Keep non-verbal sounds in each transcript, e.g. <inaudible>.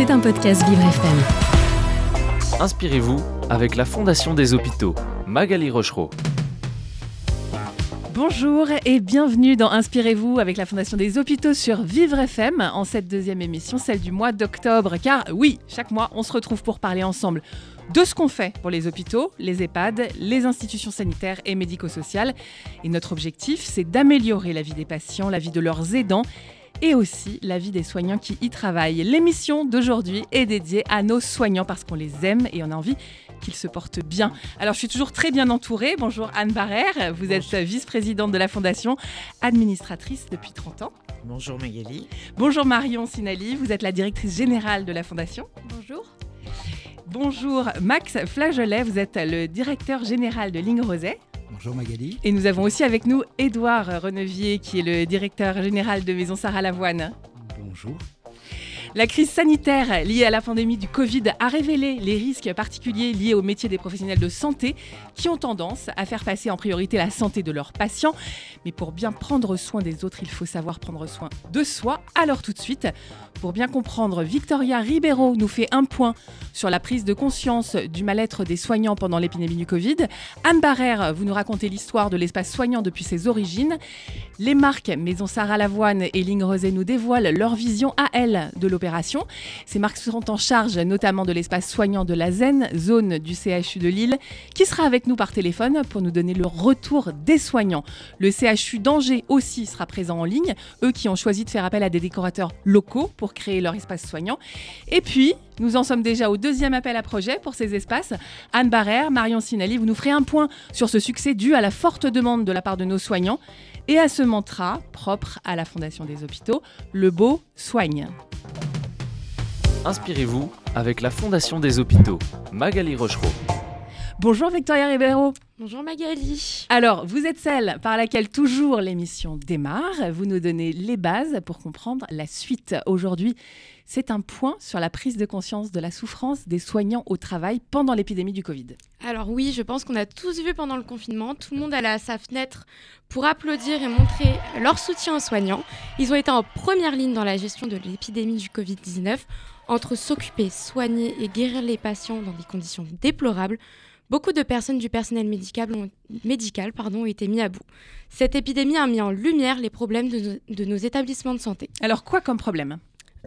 C'est un podcast Vivre FM. Inspirez-vous avec la Fondation des hôpitaux, Magali Rochereau. Bonjour et bienvenue dans Inspirez-vous avec la Fondation des hôpitaux sur Vivre FM en cette deuxième émission, celle du mois d'octobre. Car oui, chaque mois, on se retrouve pour parler ensemble de ce qu'on fait pour les hôpitaux, les EHPAD, les institutions sanitaires et médico-sociales. Et notre objectif, c'est d'améliorer la vie des patients, la vie de leurs aidants et aussi la vie des soignants qui y travaillent. L'émission d'aujourd'hui est dédiée à nos soignants parce qu'on les aime et on a envie qu'ils se portent bien. Alors, je suis toujours très bien entourée. Bonjour Anne Barrère, vous êtes vice-présidente de la Fondation, administratrice depuis 30 ans. Bonjour Magali. Bonjour Marion Sinali, vous êtes la directrice générale de la Fondation. Bonjour. Bonjour Max Flageolet, vous êtes le directeur général de Ligne Roset. Bonjour Magali. Et nous avons aussi avec nous Édouard Renevier, qui est le directeur général de Maison Sarah Lavoine. Bonjour. La crise sanitaire liée à la pandémie du Covid a révélé les risques particuliers liés au métier des professionnels de santé qui ont tendance à faire passer en priorité la santé de leurs patients. Mais pour bien prendre soin des autres, il faut savoir prendre soin de soi. Alors tout de suite, pour bien comprendre, Victoria Ribeiro nous fait un point sur la prise de conscience du mal-être des soignants pendant l'épidémie du Covid. Anne Barrère, vous nous racontez l'histoire de l'espace soignant depuis ses origines. Les marques Maison Sarah Lavoine et Ligne Rosé nous dévoilent leur vision à elles de l'opération. Ces marques seront en charge notamment de l'espace soignant de la ZEN, zone du CHU de Lille, qui sera avec nous par téléphone pour nous donner le retour des soignants. Le CHU d'Angers aussi sera présent en ligne, eux qui ont choisi de faire appel à des décorateurs locaux pour créer leur espace soignant. Et puis, nous en sommes déjà au deuxième appel à projet pour ces espaces. Anne Barrère, Marion Sinali, vous nous ferez un point sur ce succès dû à la forte demande de la part de nos soignants et à ce mantra propre à la Fondation des hôpitaux, le beau soigne. Inspirez-vous avec la Fondation des hôpitaux, Magali Rochereau. Bonjour Victoria Ribeiro. Bonjour Magali. Alors, vous êtes celle par laquelle toujours l'émission démarre. Vous nous donnez les bases pour comprendre la suite. Aujourd'hui, c'est un point sur la prise de conscience de la souffrance des soignants au travail pendant l'épidémie du Covid. Alors oui, je pense qu'on a tous vu pendant le confinement, tout le monde allait à sa fenêtre pour applaudir et montrer leur soutien aux soignants. Ils ont été en première ligne dans la gestion de l'épidémie du Covid-19. Entre s'occuper, soigner et guérir les patients dans des conditions déplorables, Beaucoup de personnes du personnel médical ont, médical, pardon, ont été mis à bout. Cette épidémie a mis en lumière les problèmes de, nos, de nos établissements de santé. Alors quoi comme problème?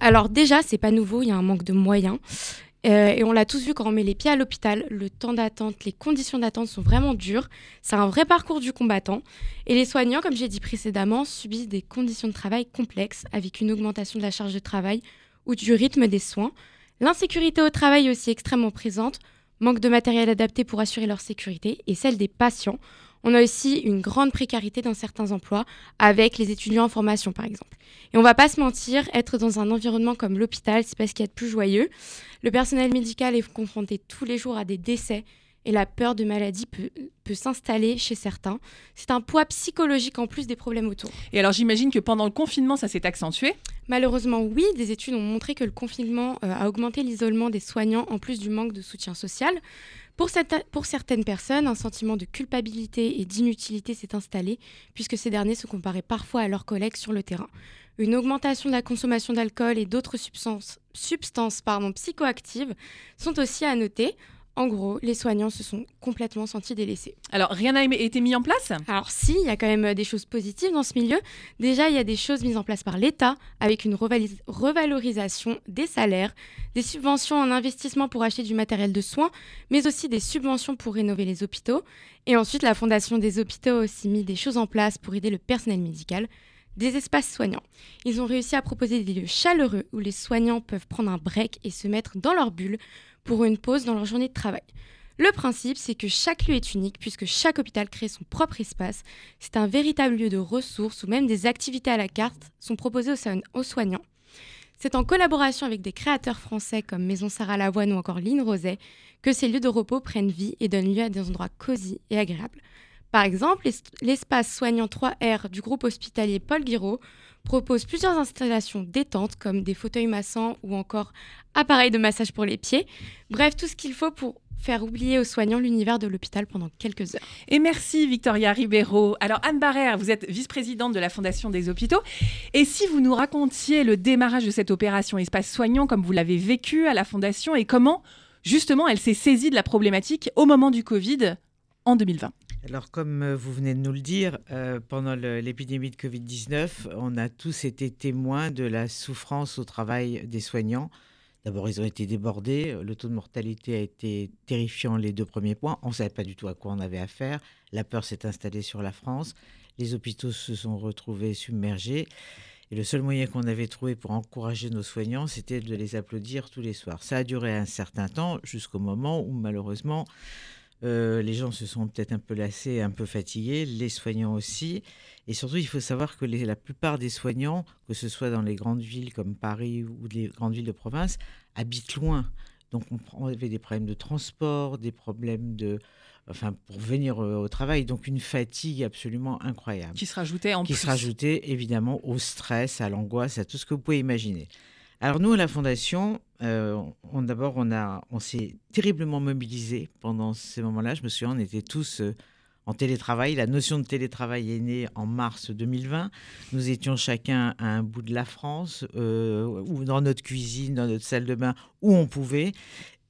Alors déjà, c'est pas nouveau, il y a un manque de moyens. Euh, et on l'a tous vu quand on met les pieds à l'hôpital, le temps d'attente, les conditions d'attente sont vraiment dures. C'est un vrai parcours du combattant. Et les soignants, comme j'ai dit précédemment, subissent des conditions de travail complexes avec une augmentation de la charge de travail ou du rythme des soins. L'insécurité au travail est aussi extrêmement présente manque de matériel adapté pour assurer leur sécurité et celle des patients. On a aussi une grande précarité dans certains emplois, avec les étudiants en formation par exemple. Et on va pas se mentir, être dans un environnement comme l'hôpital, c'est pas ce qu'il y a de plus joyeux. Le personnel médical est confronté tous les jours à des décès et la peur de maladie peut, peut s'installer chez certains. C'est un poids psychologique en plus des problèmes autour. Et alors j'imagine que pendant le confinement, ça s'est accentué Malheureusement, oui. Des études ont montré que le confinement euh, a augmenté l'isolement des soignants en plus du manque de soutien social. Pour, cette, pour certaines personnes, un sentiment de culpabilité et d'inutilité s'est installé puisque ces derniers se comparaient parfois à leurs collègues sur le terrain. Une augmentation de la consommation d'alcool et d'autres substances, substances pardon, psychoactives sont aussi à noter. En gros, les soignants se sont complètement sentis délaissés. Alors, rien n'a été mis en place? Alors si, il y a quand même euh, des choses positives dans ce milieu. Déjà, il y a des choses mises en place par l'État avec une revalorisation des salaires, des subventions en investissement pour acheter du matériel de soins, mais aussi des subventions pour rénover les hôpitaux. Et ensuite, la Fondation des hôpitaux a aussi mis des choses en place pour aider le personnel médical des espaces soignants. Ils ont réussi à proposer des lieux chaleureux où les soignants peuvent prendre un break et se mettre dans leur bulle pour une pause dans leur journée de travail. Le principe, c'est que chaque lieu est unique puisque chaque hôpital crée son propre espace. C'est un véritable lieu de ressources où même des activités à la carte sont proposées aux, soignants. C'est en collaboration avec des créateurs français comme Maison Sarah Lavoine ou encore Line Roset que ces lieux de repos prennent vie et donnent lieu à des endroits cosy et agréables. Par exemple, l'espace soignant 3R du groupe hospitalier Paul Guiraud propose plusieurs installations détentes comme des fauteuils massants ou encore appareils de massage pour les pieds. Bref, tout ce qu'il faut pour faire oublier aux soignants l'univers de l'hôpital pendant quelques heures. Et merci Victoria Ribeiro. Alors Anne Barrère, vous êtes vice-présidente de la Fondation des hôpitaux. Et si vous nous racontiez le démarrage de cette opération Espace Soignant, comme vous l'avez vécu à la Fondation, et comment justement elle s'est saisie de la problématique au moment du Covid en 2020 alors, comme euh, vous venez de nous le dire, euh, pendant l'épidémie de Covid-19, on a tous été témoins de la souffrance au travail des soignants. D'abord, ils ont été débordés. Le taux de mortalité a été terrifiant les deux premiers points. On ne savait pas du tout à quoi on avait affaire. La peur s'est installée sur la France. Les hôpitaux se sont retrouvés submergés. Et le seul moyen qu'on avait trouvé pour encourager nos soignants, c'était de les applaudir tous les soirs. Ça a duré un certain temps, jusqu'au moment où malheureusement, euh, les gens se sont peut-être un peu lassés, un peu fatigués, les soignants aussi. Et surtout, il faut savoir que la plupart des soignants, que ce soit dans les grandes villes comme Paris ou les grandes villes de province, habitent loin. Donc on, avait des problèmes de transport, des problèmes de, enfin pour venir euh, au travail, donc une fatigue absolument incroyable. Qui se rajoutait en qui plus. se rajoutait évidemment au stress, à l'angoisse, à tout ce que vous pouvez imaginer. Alors nous à la fondation, euh, on, d'abord on s'est terriblement mobilisé pendant ces moments-là. Je me souviens, on était tous euh, en télétravail. La notion de télétravail est née en mars 2020. Nous étions chacun à un bout de la France, euh, ou dans notre cuisine, dans notre salle de bain, où on pouvait.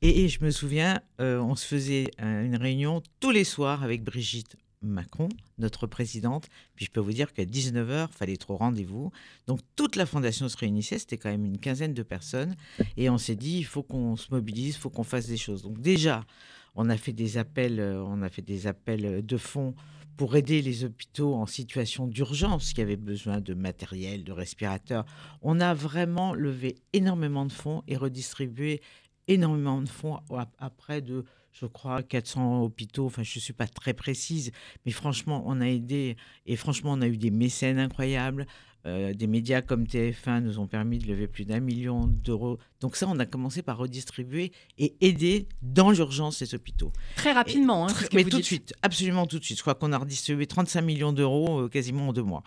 Et, je me souviens, on se faisait une réunion tous les soirs avec Brigitte Macron, notre présidente. Puis je peux vous dire qu'à 19h, il fallait trop rendez-vous. Donc toute la fondation se réunissait, c'était quand même une quinzaine de personnes. Et on s'est dit, il faut qu'on se mobilise, il faut qu'on fasse des choses. Donc déjà, on a fait des appels, euh, on a fait des appels de fonds pour aider les hôpitaux en situation d'urgence qui avaient besoin de matériel, de respirateurs. On a vraiment levé énormément de fonds et redistribué énormément de fonds à, près de, je crois, 400 hôpitaux. Enfin, je ne suis pas très précise, mais franchement, on a aidé et franchement, on a eu des mécènes incroyables. Euh, des médias comme TF1 nous ont permis de lever plus d'un million d'euros. Donc ça, on a commencé par redistribuer et aider dans l'urgence ces hôpitaux. Très rapidement, hein, mais tout de suite, absolument tout de suite. Je crois qu'on a redistribué 35 millions d'euros euh, quasiment en deux mois.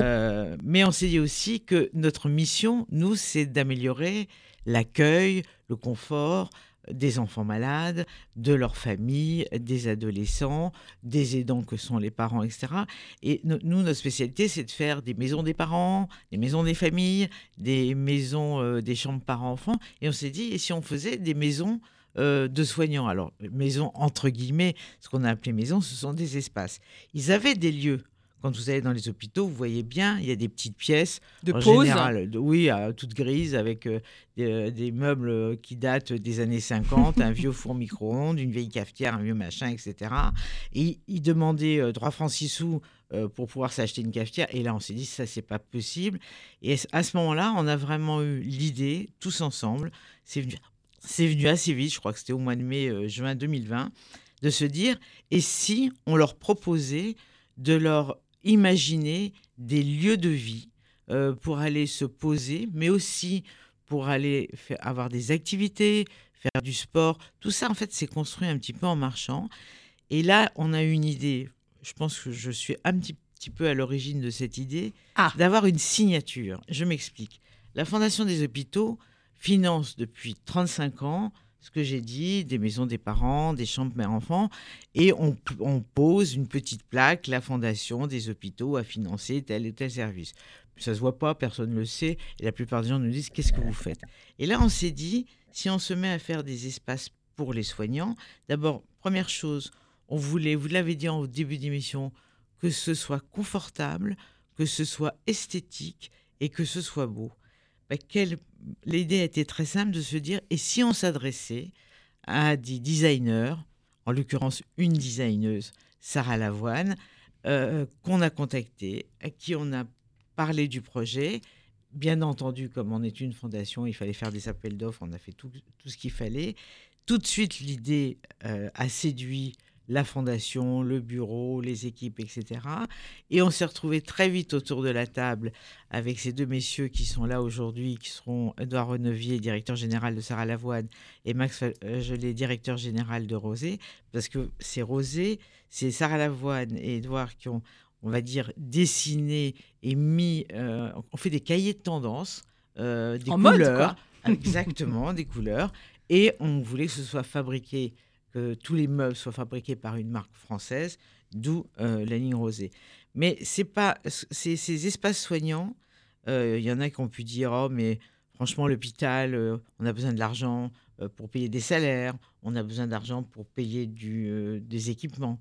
Euh, mais on s'est dit aussi que notre mission, nous, c'est d'améliorer l'accueil, le confort, des enfants malades, de leurs familles, des adolescents, des aidants que sont les parents, etc. Et nous, notre spécialité, c'est de faire des maisons des parents, des maisons des familles, des maisons euh, des chambres parents-enfants. Et on s'est dit, et si on faisait des maisons euh, de soignants? Alors, maisons entre guillemets, ce qu'on a appelé maisons, ce sont des espaces. Ils avaient des lieux quand vous allez dans les hôpitaux, vous voyez bien, il y a des petites pièces. De pause Oui, toutes grises, avec euh, des, meubles qui datent des années 50, un vieux four micro-ondes, une vieille cafetière, un vieux machin, etc. Et ils demandaient euh, 3 francs 6 sous euh, pour pouvoir s'acheter une cafetière. Et là, on s'est dit, ça, c'est pas possible. Et à ce moment-là, on a vraiment eu l'idée, tous ensemble, c'est venu, venu assez vite, je crois que c'était au mois de mai, juin 2020, de se dire, et si on leur proposait de leur imaginer des lieux de vie euh, pour aller se poser, mais aussi pour aller faire, avoir des activités, faire du sport. Tout ça, en fait, c'est construit un petit peu en marchant. Et là, on a une idée. Je pense que je suis un petit, petit peu à l'origine de cette idée ah. d'avoir une signature. Je m'explique. La Fondation des hôpitaux finance depuis 35 ans ce que j'ai dit, des maisons des parents, des chambres mère-enfant, et on, pose une petite plaque, la fondation des hôpitaux a financé tel et tel service. Ça se voit pas, personne ne le sait, et la plupart des gens nous disent qu'est-ce que vous faites? Et là, on s'est dit, si on se met à faire des espaces pour les soignants, d'abord, première chose, on voulait, vous l'avez dit en début d'émission, que ce soit confortable, que ce soit esthétique et que ce soit beau. Ben, l'idée était très simple de se dire, et si on s'adressait à des designers, en l'occurrence une designeuse, Sarah Lavoine, euh, qu'on a contactée, à qui on a parlé du projet. Bien entendu, comme on est une fondation, il fallait faire des appels d'offres, on a fait tout, ce qu'il fallait. Tout de suite, l'idée euh, a séduit la fondation, le bureau, les équipes, etc. Et on s'est retrouvé très vite autour de la table avec ces deux messieurs qui sont là aujourd'hui, qui seront Edouard Renevier, directeur général de Sarah Lavoine, et Max Gelé, directeur général de Rosé, parce que c'est Rosé, c'est Sarah Lavoine et Edouard qui ont, on va dire, dessiné et mis, euh, on fait des cahiers de tendance, euh, des en couleurs, mode, <laughs> exactement, des couleurs, et on voulait que ce soit fabriqué tous les meubles soient fabriqués par une marque française, d'où la ligne rosée. Mais c'est pas ces espaces soignants. Il y en a qui ont pu dire oh mais franchement l'hôpital, on a besoin de l'argent pour payer des salaires, on a besoin d'argent pour payer du, des équipements.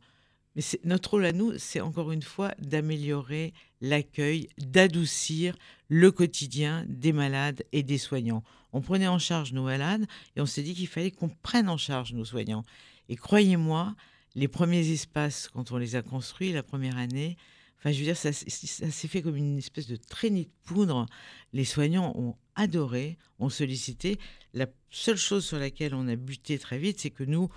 Mais notre rôle à nous, c'est encore une fois d'améliorer l'accueil, d'adoucir le quotidien des malades et des soignants. On prenait en charge nos malades et on s'est dit qu'il fallait qu'on prenne en charge nos soignants. Et croyez-moi, les premiers espaces, quand on les a construits la première année, enfin, je veux dire, ça, ça s'est fait comme une espèce de traînée de poudre. Les soignants ont adoré, ont sollicité. La seule chose sur laquelle on a buté très vite, c'est que nous,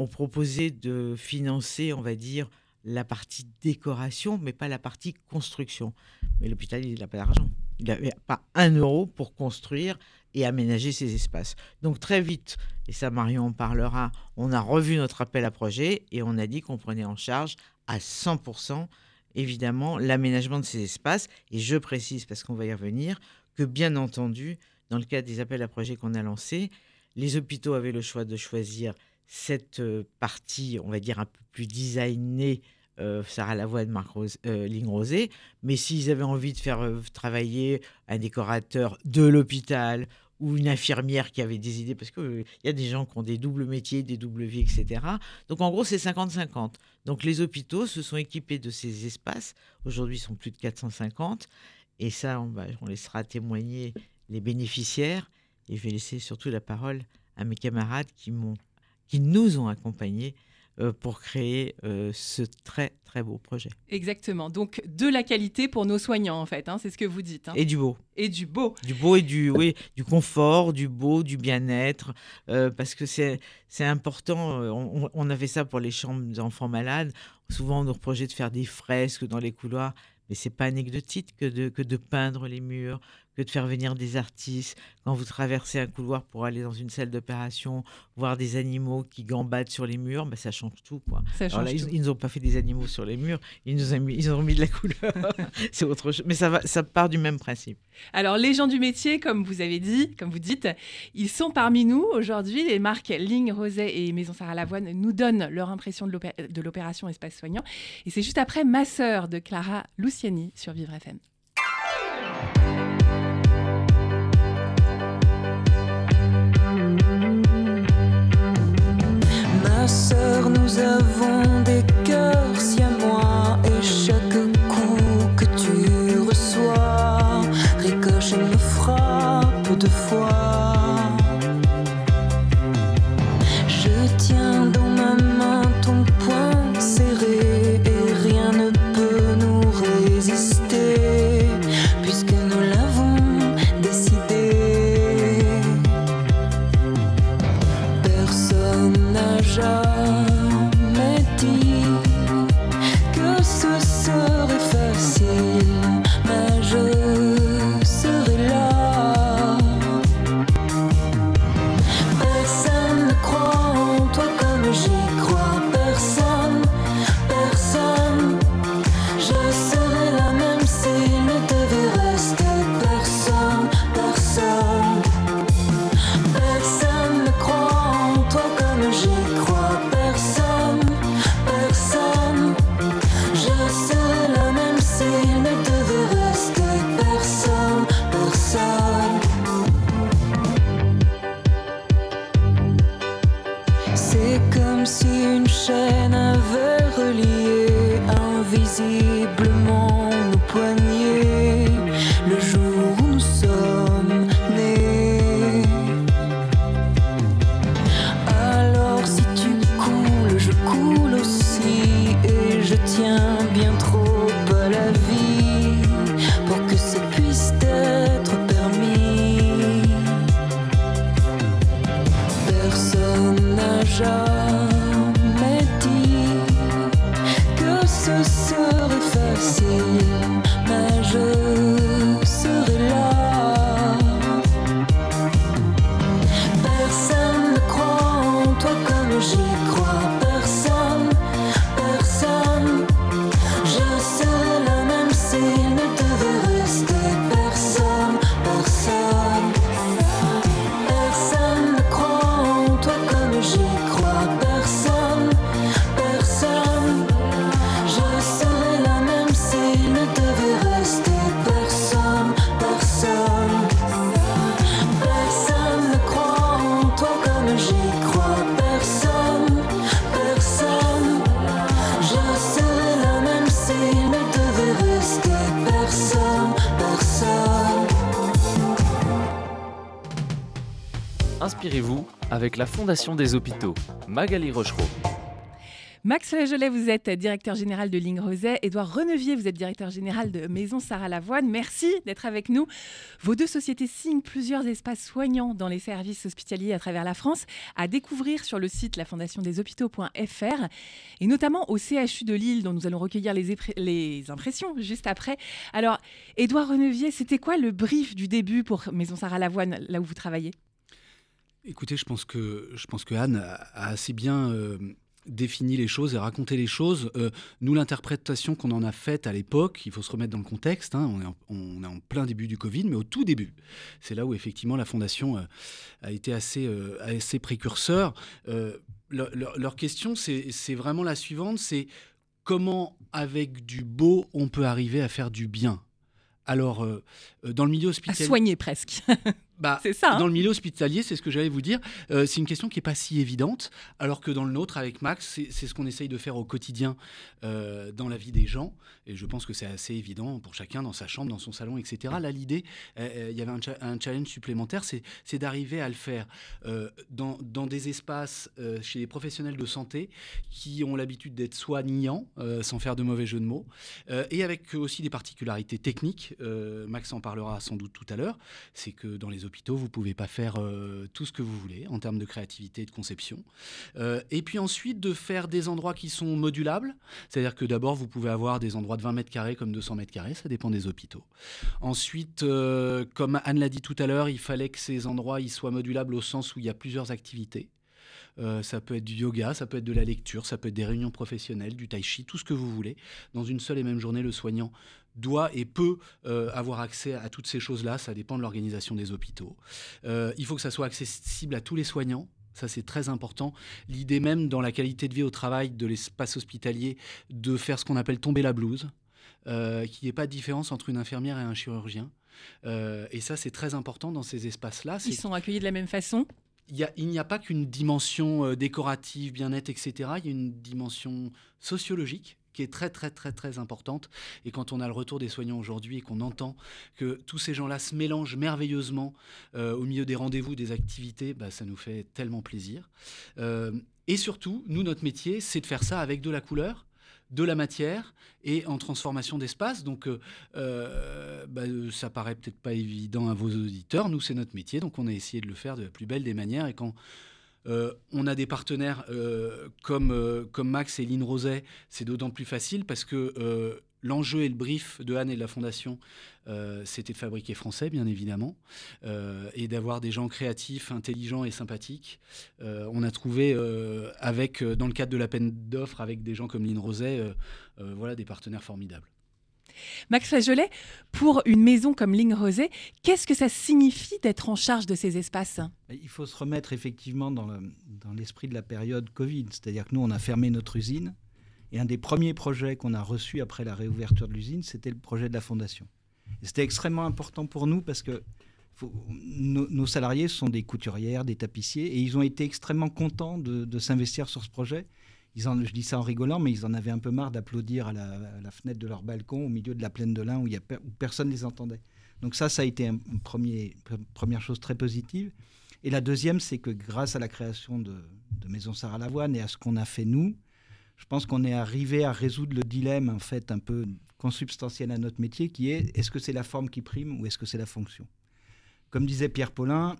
on proposait de financer, on va dire, la partie décoration, mais pas la partie construction. Mais l'hôpital, il n'a pas d'argent. Il n'avait pas un euro pour construire et aménager ces espaces. Donc très vite, et ça Marion en parlera, on a revu notre appel à projet et on a dit qu'on prenait en charge à 100% évidemment l'aménagement de ces espaces. Et je précise, parce qu'on va y revenir, que bien entendu, dans le cadre des appels à projets qu'on a lancés, les hôpitaux avaient le choix de choisir cette partie, on va dire, un peu plus designée, euh, Sarah Lavoine, Marc Rose, euh, Rosé, mais s'ils avaient envie de faire travailler un décorateur de l'hôpital ou une infirmière qui avait des idées, parce qu'il il y a des gens qui ont des doubles métiers, des doubles vies, etc. Donc en gros, c'est 50-50. Donc les hôpitaux se sont équipés de ces espaces. Aujourd'hui, ils sont plus de 450. Et ça, on, on laissera témoigner les bénéficiaires. Et je vais laisser surtout la parole à mes camarades qui m'ont qui nous ont accompagnés euh, pour créer euh, ce très très beau projet. Exactement. Donc de la qualité pour nos soignants en fait, hein, c'est ce que vous dites. Hein. Et du beau. Et du beau. Du beau et du oui, du confort, du beau, du bien-être, euh, parce que c'est c'est important. On, on, avait ça pour les chambres d'enfants malades. Souvent on nous reprochait de faire des fresques dans les couloirs, mais c'est pas anecdotique que de que de peindre les murs, que de faire venir des artistes. Quand vous traversez un couloir pour aller dans une salle d'opération, voir des animaux qui gambadent sur les murs, ben ça change tout. Quoi. Ils, n'ont pas fait des animaux sur les murs, ils nous ont mis, ils ont mis de la couleur. <laughs> C'est autre chose. Mais ça, va, ça part du même principe. Alors, les gens du métier, comme vous avez dit, comme vous dites, ils sont parmi nous aujourd'hui. Les marques Ligne, Roset et Maison Sarah Lavoine nous donnent leur impression de l'opération Espace Soignant. Et c'est juste après Ma sœur de Clara Luciani sur Vivre FM. Nous personne avec la Fondation des hôpitaux. Magali Rochereau. Max Lagelet, vous êtes directeur général de Ligne Roset. Édouard Renevier, vous êtes directeur général de Maison Sarah Lavoine. Merci d'être avec nous. Vos deux sociétés signent plusieurs espaces soignants dans les services hospitaliers à travers la France, à découvrir sur le site lafondationdeshôpitaux.fr et notamment au CHU de Lille, dont nous allons recueillir les, les impressions juste après. Alors, Édouard Renevier, c'était quoi le brief du début pour Maison Sarah Lavoine, là où vous travaillez? Écoutez, je pense que, je pense que Anne a assez bien euh, définit les choses et raconter les choses. Euh, nous, l'interprétation qu'on en a faite à l'époque, il faut se remettre dans le contexte, hein, on, est en, plein début du Covid, mais au tout début, c'est là où effectivement la Fondation euh, a été assez, assez précurseur. Leur, leur, question, c'est vraiment la suivante, c'est comment avec du beau, on peut arriver à faire du bien? Alors, dans le milieu hospitalier. À soigner presque. <laughs> Bah, ça. Hein dans le milieu hospitalier, c'est ce que j'allais vous dire. Euh, c'est une question qui n'est pas si évidente, alors que dans le nôtre, avec Max, c'est ce qu'on essaye de faire au quotidien euh, dans la vie des gens. Et je pense que c'est assez évident pour chacun dans sa chambre, dans son salon, etc. Là, l'idée, euh, il y avait un, cha un challenge supplémentaire, c'est d'arriver à le faire dans, dans, des espaces chez les professionnels de santé qui ont l'habitude d'être soignants, sans faire de mauvais jeu de mots, et avec aussi des particularités techniques. Max en parlera sans doute tout à l'heure. C'est que dans les vous ne pouvez pas faire euh, tout ce que vous voulez en termes de créativité et de conception. Euh, et puis ensuite, de faire des endroits qui sont modulables, c'est-à-dire que d'abord, vous pouvez avoir des endroits de 20 mètres carrés comme 200 mètres carrés, ça dépend des hôpitaux. Ensuite, euh, comme Anne l'a dit tout à l'heure, il fallait que ces endroits soient modulables au sens où il y a plusieurs activités. Euh, ça peut être du yoga, ça peut être de la lecture, ça peut être des réunions professionnelles, du tai chi, tout ce que vous voulez. Dans une seule et même journée, le soignant doit et peut euh, avoir accès à toutes ces choses-là. Ça dépend de l'organisation des hôpitaux. Euh, il faut que ça soit accessible à tous les soignants. Ça, c'est très important. L'idée même dans la qualité de vie au travail de l'espace hospitalier de faire ce qu'on appelle tomber la blouse, euh, qu'il n'y ait pas de différence entre une infirmière et un chirurgien. Et ça, c'est très important dans ces espaces-là. Ils sont accueillis de la même façon? Il, n'y a pas qu'une dimension euh, décorative, bien-être, etc. Il y a une dimension sociologique qui est très très très très importante. Et quand on a le retour des soignants aujourd'hui et qu'on entend que tous ces gens-là se mélangent merveilleusement euh, au milieu des rendez-vous, des activités, bah, ça nous fait tellement plaisir. Euh, et surtout, nous, notre métier, c'est de faire ça avec de la couleur, de la matière et en transformation d'espace. Donc, euh, bah, ça paraît peut-être pas évident à vos auditeurs. Nous, c'est notre métier, donc on a essayé de le faire de la plus belle des manières. Et quand euh, on a des partenaires euh, comme, euh, comme Max et Lynn Roset, c'est d'autant plus facile parce que euh, l'enjeu et le brief de Anne et de la Fondation, euh, c'était de fabriquer français, bien évidemment, euh, et d'avoir des gens créatifs, intelligents et sympathiques. on a trouvé, avec, dans le cadre de la peine d'offre, avec des gens comme Lynn Roset, voilà, des partenaires formidables. Max Fagelet, pour une maison comme Ligne Rosée, qu'est-ce que ça signifie d'être en charge de ces espaces? Il faut se remettre effectivement dans l'esprit le, dans de la période Covid. C'est-à-dire que nous, on a fermé notre usine. Et un des premiers projets qu'on a reçus après la réouverture de l'usine, c'était le projet de la fondation. C'était extrêmement important pour nous parce que nos, salariés sont des couturières, des tapissiers, et ils ont été extrêmement contents de, s'investir sur ce projet ils en, je dis ça en rigolant, mais ils en avaient un peu marre d'applaudir à, la, fenêtre de leur balcon au milieu de la plaine de lin où, où personne ne les entendait. Donc ça, ça a été une première chose très positive. Et la deuxième, c'est que grâce à la création de, de Maison Sarah Lavoine et à ce qu'on a fait nous, je pense qu'on est arrivé à résoudre le dilemme en fait un peu consubstantiel à notre métier, qui est est-ce que c'est la forme qui prime ou est-ce que c'est la fonction? Comme disait Pierre Paulin,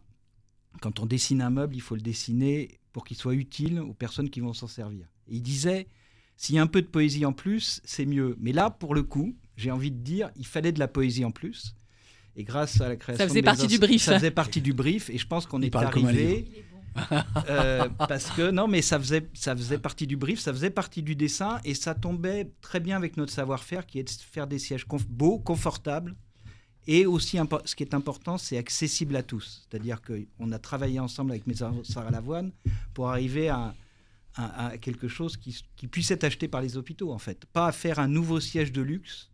quand on dessine un meuble, il faut le dessiner pour qu'il soit utile aux personnes qui vont s'en servir. Et il disait, s'il y a un peu de poésie en plus, c'est mieux. Mais là, pour le coup, j'ai envie de dire, il fallait de la poésie en plus. Et grâce à la création, ça faisait partie du brief. Ça faisait partie du brief. Et je pense qu'on est arrivé. Euh, parce que non, mais ça faisait ça faisait partie du brief, ça faisait partie du dessin et ça tombait très bien avec notre savoir-faire qui est de faire des sièges beaux, confortables et aussi ce qui est important, c'est accessible à tous. C'est-à-dire qu'on a travaillé ensemble avec Maison Sarah Lavoine pour arriver à quelque chose qui, qui, puisse être acheté par les hôpitaux, en fait. Pas à faire un nouveau siège de luxe,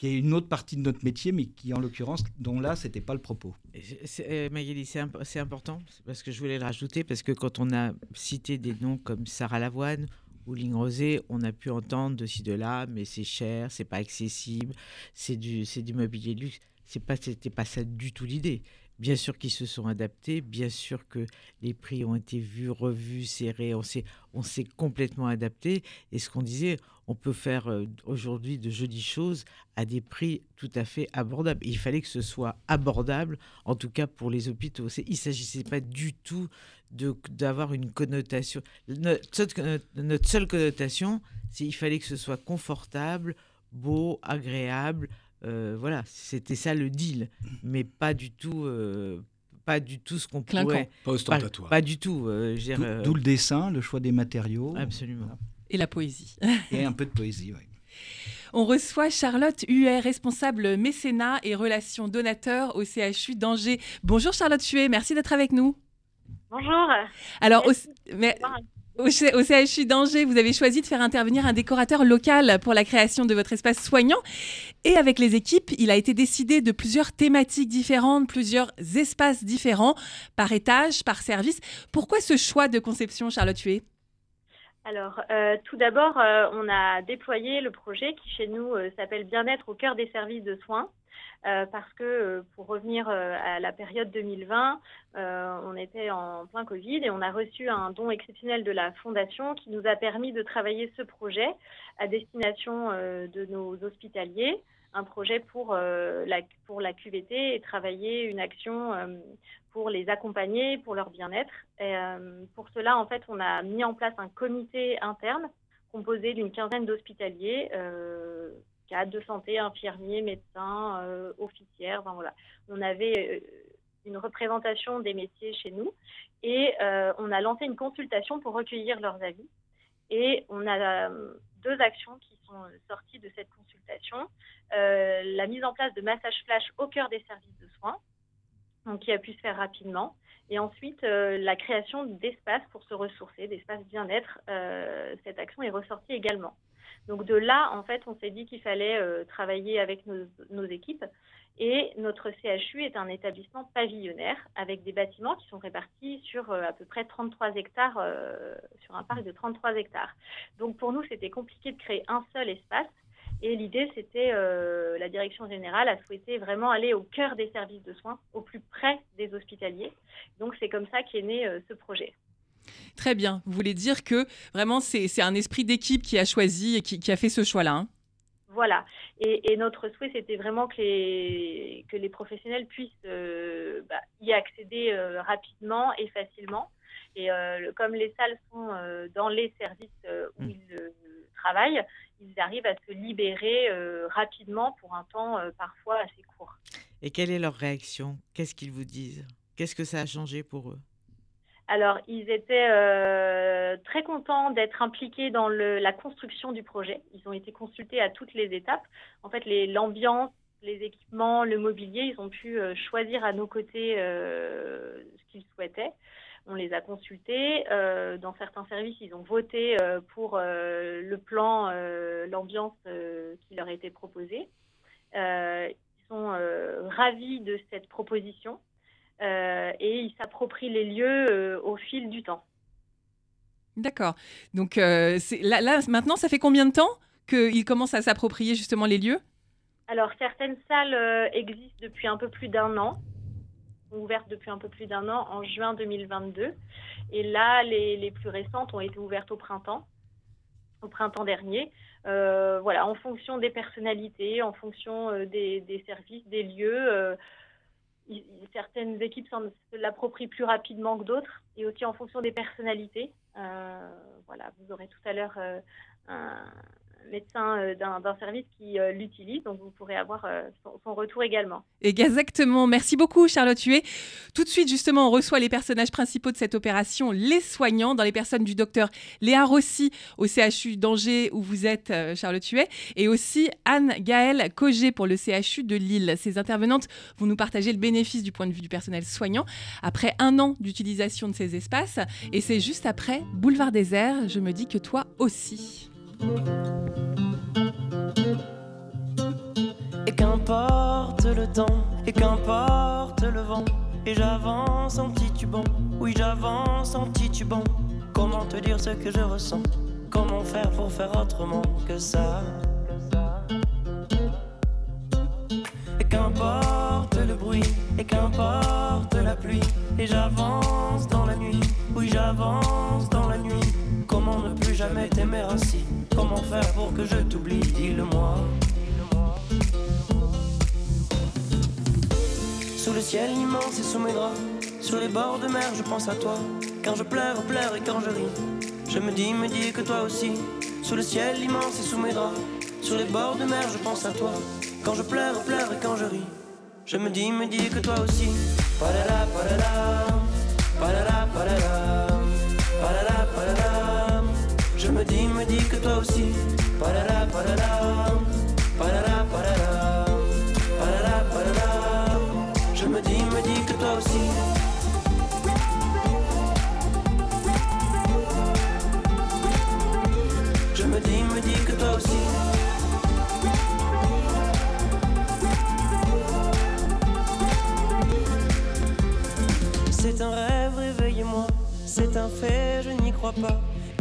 qui est une autre partie de notre métier, mais qui, en l'occurrence, dont là, c'était pas le propos. Euh, Magali, c'est imp important, parce que je voulais le rajouter, parce que quand on a cité des noms comme Sarah Lavoine ou Ligne on a pu entendre de ci, de là, mais c'est cher, c'est pas accessible, c'est du, du mobilier de luxe. C'est pas, c'était pas ça du tout l'idée. Bien sûr qu'ils se sont adaptés, bien sûr que les prix ont été vus, revus, serrés, on s'est complètement adapté. Et ce qu'on disait, on peut faire euh, aujourd'hui de jolies choses à des prix tout à fait abordables. il fallait que ce soit abordable, en tout cas pour les hôpitaux. il ne s'agissait pas du tout d'avoir une connotation. Notre, notre seule connotation, c'est qu'il fallait que ce soit confortable, beau, agréable, euh, voilà, c'était ça le deal, mais pas du tout, euh, pas du tout ce qu'on pouvait. Pas ostentatoire. Pas, du tout. Euh, D'où le dessin, le choix des matériaux. Absolument. Et la poésie. <laughs> Et un peu de poésie, oui. On reçoit Charlotte Huet, responsable mécénat et relations donateurs au CHU d'Angers. Bonjour Charlotte Huet, merci d'être avec nous. Bonjour. Alors, mais, au, CHU d'Angers, vous avez choisi de faire intervenir un décorateur local pour la création de votre espace soignant. Et avec les équipes, il a été décidé de plusieurs thématiques différentes, plusieurs espaces différents, par étage, par service. Pourquoi ce choix de conception, Charlotte Huet? Alors, euh, tout d'abord, euh, on a déployé le projet qui, chez nous, euh, s'appelle Bien-être au cœur des services de soins. Parce que pour revenir à la période 2020, on était en plein Covid et on a reçu un don exceptionnel de la Fondation qui nous a permis de travailler ce projet à destination de nos hospitaliers un projet pour, la, pour la QVT et travailler une action pour les accompagner, pour leur bien-être. Et pour cela, en fait, on a mis en place un comité interne composé d'une quinzaine d'hospitaliers cadres de santé, infirmiers, médecins, euh, officières. voilà. On avait euh, une représentation des métiers chez nous et euh, on a lancé une consultation pour recueillir leurs avis. Et on a deux actions qui sont sorties de cette consultation. la mise en place de massage flash au cœur des services de soins, donc qui a pu se faire rapidement. Et ensuite, la création d'espaces pour se ressourcer, d'espaces bien-être. cette action est ressortie également. Donc de là, en fait, on s'est dit qu'il fallait euh, travailler avec nos, équipes. Et notre CHU est un établissement pavillonnaire avec des bâtiments qui sont répartis sur euh, à peu près 33 hectares, euh, sur un parc de 33 hectares. Donc pour nous, c'était compliqué de créer un seul espace. Et l'idée, c'était, la direction générale a souhaité vraiment aller au cœur des services de soins, au plus près des hospitaliers. Donc c'est comme ça qu'est né ce projet. Très bien. Vous voulez dire que vraiment c'est un esprit d'équipe qui a choisi et qui, a fait ce choix-là. Hein? Voilà. Et, notre souhait, c'était vraiment que les, que les professionnels puissent euh, bah, y accéder euh, rapidement et facilement. Et euh, comme les salles sont dans les services où mmh. ils travaillent, ils arrivent à se libérer rapidement pour un temps parfois assez court. Et quelle est leur réaction? Qu'est-ce qu'ils vous disent? Qu'est-ce que ça a changé pour eux? Alors, ils étaient euh, très contents d'être impliqués dans la construction du projet. Ils ont été consultés à toutes les étapes. En fait, l'ambiance, les, équipements, le mobilier, ils ont pu euh, choisir à nos côtés euh, ce qu'ils souhaitaient. On les a consultés. dans certains services, ils ont voté pour le plan, l'ambiance qui leur a été proposée. ils sont ravis de cette proposition. Euh, et ils s'approprient les lieux euh, au fil du temps. D'accord. Donc euh, là, là, maintenant, ça fait combien de temps qu'ils commencent à s'approprier justement les lieux? Alors, certaines salles existent depuis un peu plus d'un an, ouvertes depuis un peu plus d'un an, en juin 2022. Et là, les, les, plus récentes ont été ouvertes au printemps, au printemps dernier. voilà, en fonction des personnalités, en fonction des, des, services, des lieux certaines équipes se l'approprient plus rapidement que d'autres et aussi en fonction des personnalités. Euh, voilà, vous aurez tout à l'heure euh, un, médecin euh, d'un service qui euh, l'utilise. Donc, vous pourrez avoir euh, son, retour également. Exactement. Merci beaucoup, Charlotte Huet. Tout de suite, justement, on reçoit les personnages principaux de cette opération, les soignants, dans les personnes du docteur Léa Rossi au CHU d'Angers, où vous êtes, Charlotte Huet, et aussi Anne-Gaëlle Cogé pour le CHU de Lille. Ces intervenantes vont nous partager le bénéfice du point de vue du personnel soignant après un an d'utilisation de ces espaces. Et c'est juste après Boulevard Désert, je me dis que toi aussi. Et qu'importe le temps, et qu'importe le vent, et j'avance en titubant, oui j'avance en titubant. Comment te dire ce que je ressens? Comment faire pour faire autrement que ça? Et qu'importe le bruit, et qu'importe la pluie et j'avance dans la nuit. Oui, j'avance dans la nuit. Comment ne plus jamais t'aimer ainsi Comment faire pour que je t'oublie Dis-le-moi. Sous le ciel immense et sous mes draps, sur les bords de mer, je pense à toi. Quand je pleure, pleure et quand je ris, je me dis, me dis que toi aussi. Sous le ciel immense et sous mes draps, sur les bords de mer, je pense à toi. Quand je pleure, pleure et quand je ris, je me dis, me dis que toi aussi. Me dis, me dis que toi aussi. Je me dis, me dis que toi aussi. C'est un rêve, réveillez-moi. C'est un fait, je n'y crois pas.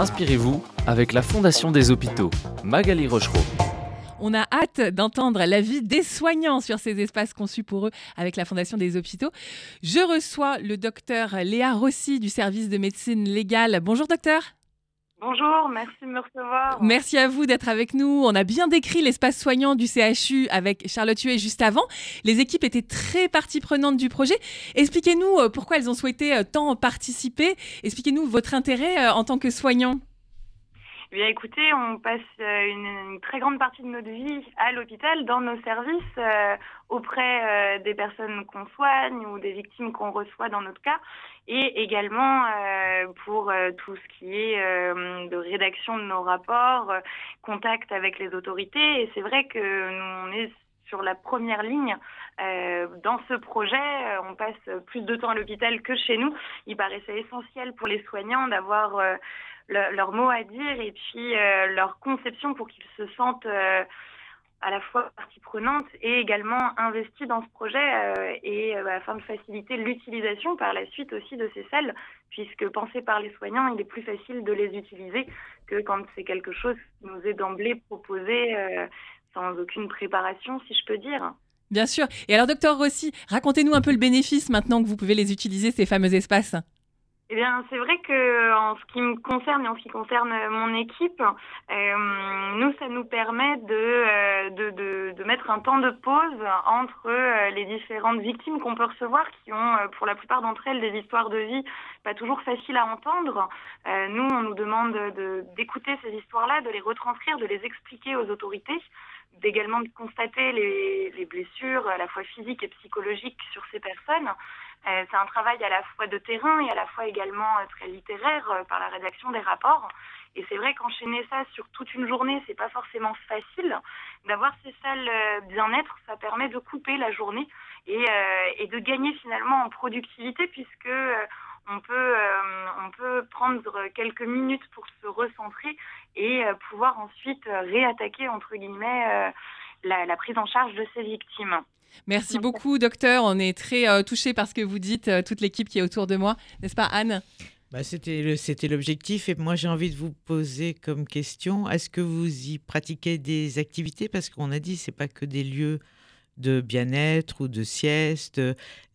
Inspirez-vous avec la Fondation des hôpitaux. Magali Rochereau. On a hâte d'entendre l'avis des soignants sur ces espaces conçus pour eux avec la Fondation des hôpitaux. Je reçois le docteur Léa Rossi du service de médecine légale. Bonjour docteur. Bonjour, merci de me recevoir. Merci à vous d'être avec nous. On a bien décrit l'espace soignant du CHU avec Charlotte Huet juste avant. Les équipes étaient très partie prenante du projet. Expliquez-nous euh, pourquoi elles ont souhaité euh, tant participer. Expliquez-nous votre intérêt euh, en tant que soignant. Eh bien, écoutez, on passe euh, une, très grande partie de notre vie à l'hôpital, dans nos services, euh, auprès euh, des personnes qu'on soigne ou des victimes qu'on reçoit dans notre cas, et également pour tout ce qui est de rédaction de nos rapports, contact avec les autorités. Et c'est vrai que nous, on est sur la première ligne dans ce projet. On passe plus de temps à l'hôpital que chez nous. Il paraissait essentiel pour les soignants d'avoir le- leur mot à dire et puis euh, leur conception pour qu'ils se sentent euh, à la fois partie prenante et également investis dans ce projet euh, et euh, afin de faciliter l'utilisation par la suite aussi de ces salles puisque pensé par les soignants, il est plus facile de les utiliser que quand c'est quelque chose qui nous est d'emblée proposé sans aucune préparation, si je peux dire. Bien sûr. Et alors, docteur Rossi, racontez-nous un peu le bénéfice maintenant que vous pouvez les utiliser, ces fameux espaces. Eh bien, c'est vrai que en ce qui me concerne et en ce qui concerne euh, mon équipe, euh, nous, ça nous permet de, euh, de, de, mettre un temps de pause entre euh, les différentes victimes qu'on peut recevoir, qui ont, euh, pour la plupart d'entre elles, des histoires de vie pas toujours faciles à entendre. Euh, nous, on nous demande de- d'écouter ces histoires-là, de les retranscrire, de les expliquer aux autorités, d'également de constater les, les blessures, à la fois physiques et psychologiques, sur ces personnes. Euh, c'est un travail à la fois de terrain et à la fois également euh, très littéraire euh, par la rédaction des rapports. Et c'est vrai qu'enchaîner ça sur toute une journée, c'est pas forcément facile. D'avoir ces salles bien-être, ça permet de couper la journée et, et de gagner finalement en productivité puisque on peut, euh, on peut prendre quelques minutes pour se recentrer et euh, pouvoir ensuite réattaquer entre guillemets euh, la, la prise en charge de ces victimes. Merci beaucoup, docteur. On est très euh, touchés par ce que vous dites, euh, toute l'équipe qui est autour de moi. N'est-ce pas, Anne? Bah, C'était l'objectif. Et moi, j'ai envie de vous poser comme question est-ce que vous y pratiquez des activités? Parce qu'on a dit c'est pas que des lieux de bien-être ou de sieste.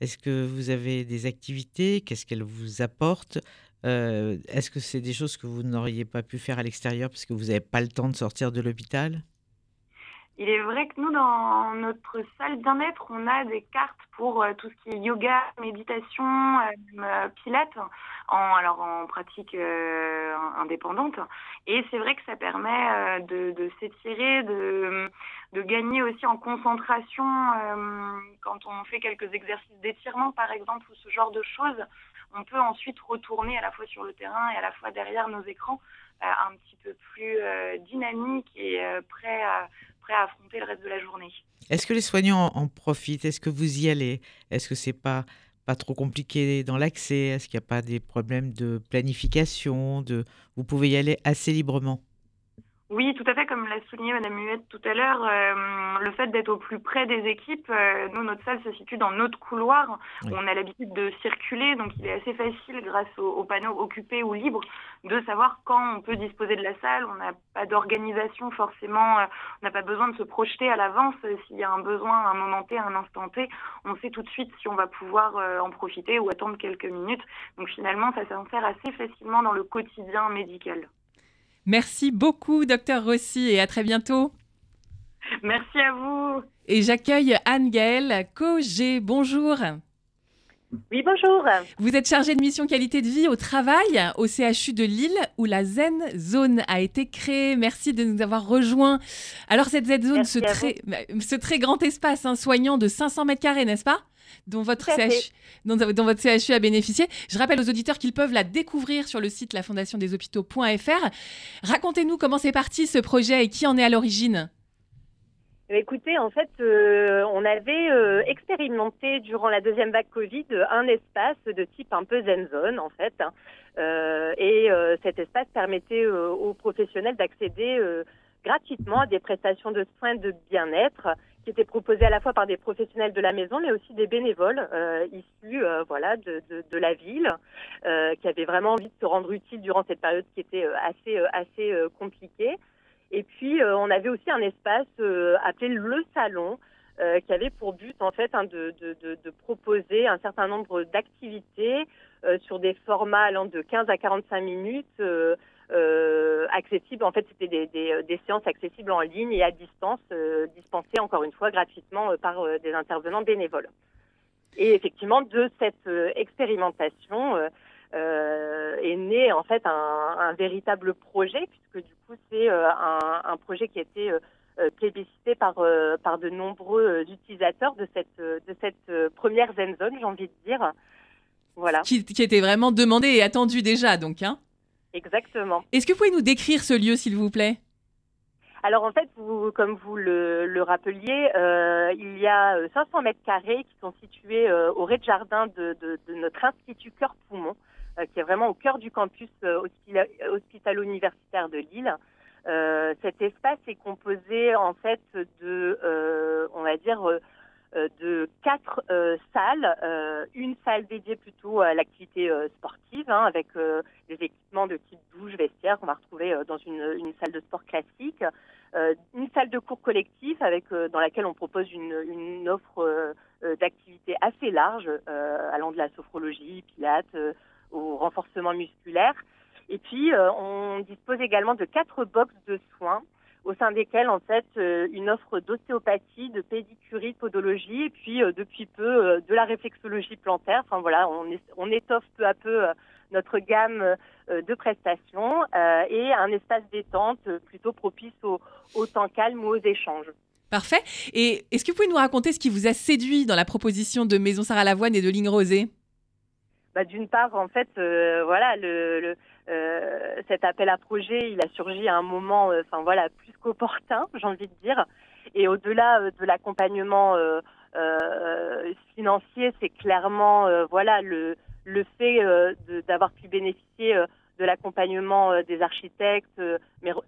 Est-ce que vous avez des activités? Qu'est-ce qu'elles vous apportent? Euh, Est-ce que c'est des choses que vous n'auriez pas pu faire à l'extérieur parce que vous n'avez pas le temps de sortir de l'hôpital? Il est vrai que nous, dans notre salle bien-être, on a des cartes pour euh, tout ce qui est yoga, méditation, euh, euh, pilates, en, alors en pratique euh, indépendante. Et c'est vrai que ça permet euh, de, de s'étirer, de, de gagner aussi en concentration quand on fait quelques exercices d'étirement, par exemple, ou ce genre de choses. On peut ensuite retourner à la fois sur le terrain et à la fois derrière nos écrans un petit peu plus dynamique et prêt à prêt à affronter le reste de la journée. Est-ce que les soignants en en profitent? Est-ce que vous y allez? Est-ce que c'est pas pas trop compliqué dans l'accès? Est-ce qu'il n'y a pas des problèmes de planification de... Vous pouvez y aller assez librement? Oui, tout à fait, comme l'a souligné Madame Huette tout à l'heure, euh, le fait d'être au plus près des équipes, euh, nous, notre salle se situe dans notre couloir, Oui. on a l'habitude de circuler, donc il est assez facile, grâce aux, aux panneaux occupés ou libres, de savoir quand on peut disposer de la salle. On n'a pas d'organisation forcément, euh, on n'a pas besoin de se projeter à l'avance. euh, S'il y a un besoin à un moment T, à un instant T, on sait tout de suite si on va pouvoir euh, en profiter ou attendre quelques minutes. Donc finalement, ça s'insère assez facilement dans le quotidien médical. Merci beaucoup, docteur Rossi, et à très bientôt. Merci à vous. Et j'accueille Anne-Gaëlle Cogé. Bonjour. Oui, bonjour. Vous êtes chargée de mission qualité de vie au travail au CHU de Lille où la Zen Zone a été créée. Merci de nous avoir rejoints. Alors cette Zen Zone, ce très, ce très grand espace hein, soignant de 500 mètres carrés, n'est-ce pas dont votre. CHU, dont votre CHU a bénéficié. Je rappelle aux auditeurs qu'ils peuvent la découvrir sur le site lafondationdeshôpitaux.fr. Racontez-nous comment c'est parti ce projet et qui en est à l'origine. Eh, Écoutez, en fait, euh, on avait euh, expérimenté durant la deuxième vague Covid un espace de type un peu zen zone, en fait. hein. Euh, et euh, cet espace permettait euh, aux professionnels d'accéder euh, gratuitement à des prestations de soins de bien-être qui étaient proposées à la fois par des professionnels de la maison, mais aussi des bénévoles issus voilà, de, de, de la ville, qui avaient vraiment envie de se rendre utile durant cette période qui était assez, assez compliquée. Et puis, euh, on avait aussi un espace euh, appelé le salon, euh, qui avait pour but, en fait, hein, de, proposer un certain nombre d'activités sur des formats allant de 15 à 45 minutes, accessibles. En fait, c'était des, séances accessibles en ligne et à distance, dispensées encore une fois gratuitement par des intervenants bénévoles. Et effectivement, de cette expérimentation euh, est né en fait un, un véritable projet, puisque du coup c'est euh, un, un projet qui a été euh, plébiscité par, par de nombreux utilisateurs de cette, de cette première Zen Zone, j'ai envie de dire. Voilà, Qui, qui était vraiment demandé et attendu déjà, donc. Hein. exactement. Est-ce que vous pouvez nous décrire ce lieu, s'il vous plaît? Alors en fait, vous, comme vous le, le rappeliez, euh, il y a euh, 500 mètres carrés qui sont situés euh, au rez-de-jardin de, de, de notre institut Cœur-Poumon, euh, qui est vraiment au cœur du campus euh, hospitalo- hospitalo-universitaire de Lille. Euh, cet espace est composé en fait de, euh, on va dire, euh, euh, de quatre euh, salles. Euh, une salle dédiée plutôt à l'activité euh, sportive, hein, avec euh, des équipements de type douche, vestiaire qu'on va retrouver euh, dans une, une salle de sport classique. Euh, une salle de cours collectif avec euh, dans laquelle on propose une, une offre euh, euh, d'activités assez large, euh, allant de la sophrologie, pilates, euh, au renforcement musculaire. Et puis, euh, on dispose également de quatre boxes de soins au sein desquels, en fait, euh, une offre d'ostéopathie, de pédicurie, de podologie, et puis, euh, depuis peu, de la réflexologie plantaire. Enfin, voilà, on, étoffe peu à peu notre gamme de prestations et un espace détente plutôt propice au, au temps calme ou aux échanges. Parfait. Et est-ce que vous pouvez nous raconter ce qui vous a séduit dans la proposition de Maison Sarah Lavoine et de Ligne Rosée? Bah, D'une part, en fait, euh, voilà, le, le, euh, cet appel à projet, il a surgi à un moment, euh, enfin voilà, plus qu'opportun, <laughs> j'ai envie de dire. Et au-delà euh, de l'accompagnement euh, euh, financier, c'est clairement, euh, voilà, le, le fait euh, d'avoir pu bénéficier euh, de l'accompagnement euh, des architectes, euh,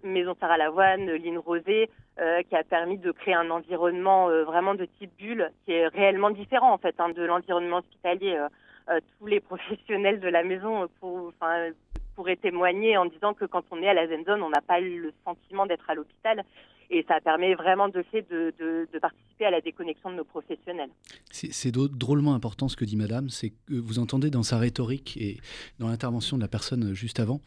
Maison Sarah Lavoine, Lynn Rosé, euh, qui a permis de créer un environnement vraiment de type bulle, qui est réellement différent en fait hein, de l'environnement hospitalier. Tous les <laughs> professionnels de la maison pour, pourraient témoigner en disant que quand on est à la Zen Zone, on n'a pas le sentiment d'être à l'hôpital et ça permet vraiment de de, participer à la déconnexion de nos professionnels. C'est drôlement important ce que dit Madame, c'est que vous entendez dans sa rhétorique et dans l'intervention de la personne juste avant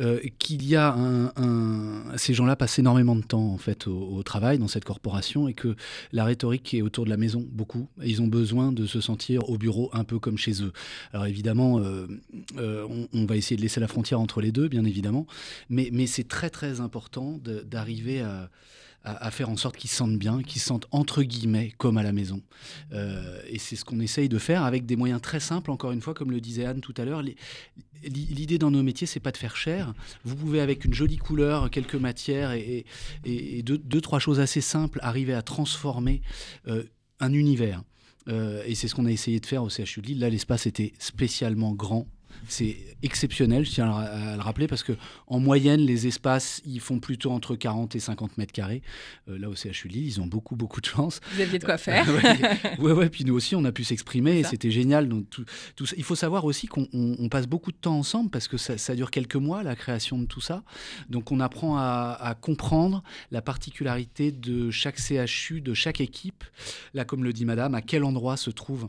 euh, qu'il y a un, ces gens-là passent énormément de temps en fait au, travail dans cette corporation et que la rhétorique est autour de la maison beaucoup. ils ont besoin de se sentir au bureau un peu comme chez eux. Alors évidemment, euh, euh, on, va essayer de laisser la frontière entre les deux, bien évidemment, mais c'est très très important d'arriver à à, faire en sorte qu'ils se sentent bien, qu'ils se sentent entre guillemets comme à la maison. Euh, et c'est ce qu'on essaye de faire avec des moyens très simples, encore une fois, comme le disait Anne tout à l'heure. L'idée dans nos métiers, c'est pas de faire cher. Vous pouvez, avec une jolie couleur, quelques matières et, et, deux, trois choses assez simples, arriver à transformer euh, un univers. Euh, et c'est ce qu'on a essayé de faire au CHU de Lille. Là, l'espace était spécialement grand, c'est exceptionnel, je tiens à le rappeler, parce que en moyenne, les espaces, ils font plutôt entre 40 et 50 mètres carrés. Euh, là, au CHU Lille, ils ont beaucoup, beaucoup de chance. Vous aviez de quoi faire. ouais, ouais, puis nous aussi, on a pu s'exprimer et c'était génial. Donc, tout, ça. Il faut savoir aussi qu'on passe beaucoup de temps ensemble parce que ça, dure quelques mois, la création de tout ça. Donc, on apprend à, à comprendre la particularité de chaque CHU, de chaque équipe. Là, comme le dit Madame, à quel endroit se trouve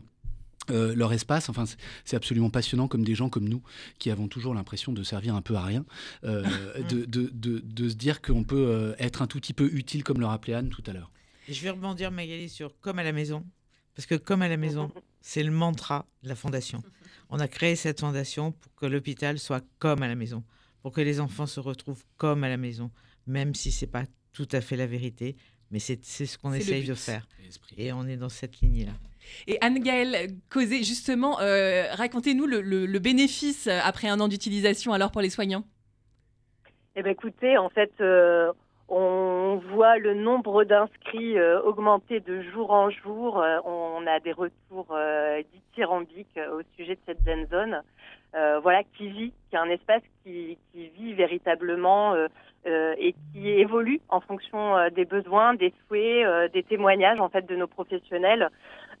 euh, leur espace. Enfin, c'est absolument passionnant comme des gens comme nous qui avons toujours l'impression de servir un peu à rien, euh, <laughs> de, de, de, de, se dire qu'on peut euh, être un tout petit peu utile, comme le rappelait Anne tout à l'heure. Je vais rebondir, Magali, sur comme à la maison, parce que comme à la maison, <laughs> c'est le mantra de la fondation. On a créé cette fondation pour que l'hôpital soit comme à la maison, pour que les enfants se retrouvent comme à la maison, même si c'est pas tout à fait la vérité, mais c'est ce qu'on essaye de faire. Et on est dans cette lignée-là. Et Anne-Gaëlle Causé, justement, euh, racontez-nous le, bénéfice après un an d'utilisation alors pour les soignants. Eh bien, écoutez, en fait, euh, on voit le nombre d'inscrits euh, augmenter de jour en jour. on a des retours dithyrambiques au sujet de cette zone. voilà, qui vit, qui est un espace qui, qui vit véritablement et qui évolue en fonction des besoins, des souhaits, des témoignages en fait de nos professionnels.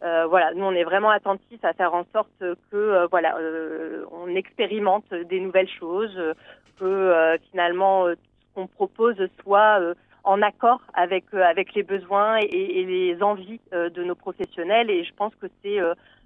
Euh, voilà, nous on est vraiment attentifs à faire en sorte que euh, voilà, euh, on expérimente des nouvelles choses, que finalement ce qu'on propose soit en accord avec avec les besoins et, les envies de nos professionnels. Et je pense que c'est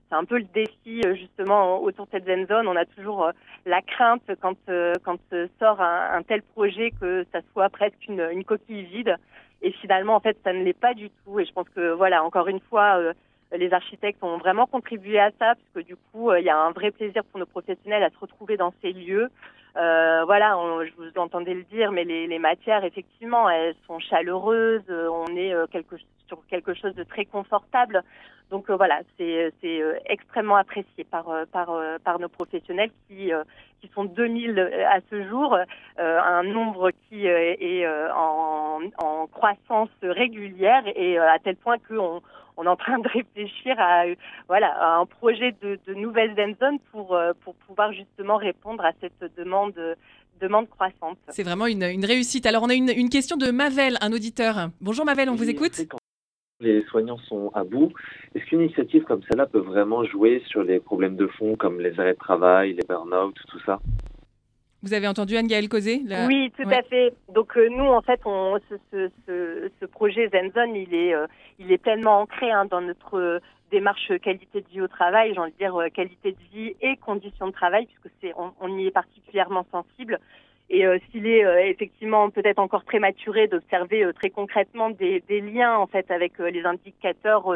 c'est un peu le défi justement autour de cette zen zone. On a toujours la crainte quand quand sort un, tel projet que ça soit presque une, une coquille vide. Et finalement, en fait, ça ne l'est pas du tout. Et je pense que voilà, encore une fois, les architectes ont vraiment contribué à ça, puisque du coup, euh, il y a un vrai plaisir pour nos professionnels à se retrouver dans ces lieux. Euh, voilà, je vous entendais le dire, mais les, les, matières, effectivement, elles sont chaleureuses. On est euh, quelque, sur quelque chose de très confortable. Donc euh, voilà, c'est extrêmement apprécié par, par, par nos professionnels qui, qui sont 2000 à ce jour, un nombre qui est en, en croissance régulière et à tel point qu'on on est en train de réfléchir à, voilà, un projet de, de nouvelle zen zone pour, euh, pour pouvoir justement répondre à cette demande demande croissante. C'est vraiment une, réussite. Alors on a une, question de Mavel, un auditeur. Bonjour Mavel, on vous écoute les soignants sont à bout. Est-ce qu'une initiative comme celle-là peut vraiment jouer sur les problèmes de fond comme les arrêts de travail, les burn-out, tout ça? Vous avez entendu Anne-Gaëlle causer Oui, tout à fait. Donc euh, nous, en fait, on, ce, ce, ce, projet Zenzone, il est, euh, il est pleinement ancré hein, dans notre euh, démarche qualité de vie au travail, j'ai envie de dire qualité de vie et conditions de travail, puisque c'est, on, on y est particulièrement sensible. Et euh, s'il est euh, effectivement peut-être encore prématuré d'observer euh, très concrètement des, des, liens en fait avec les indicateurs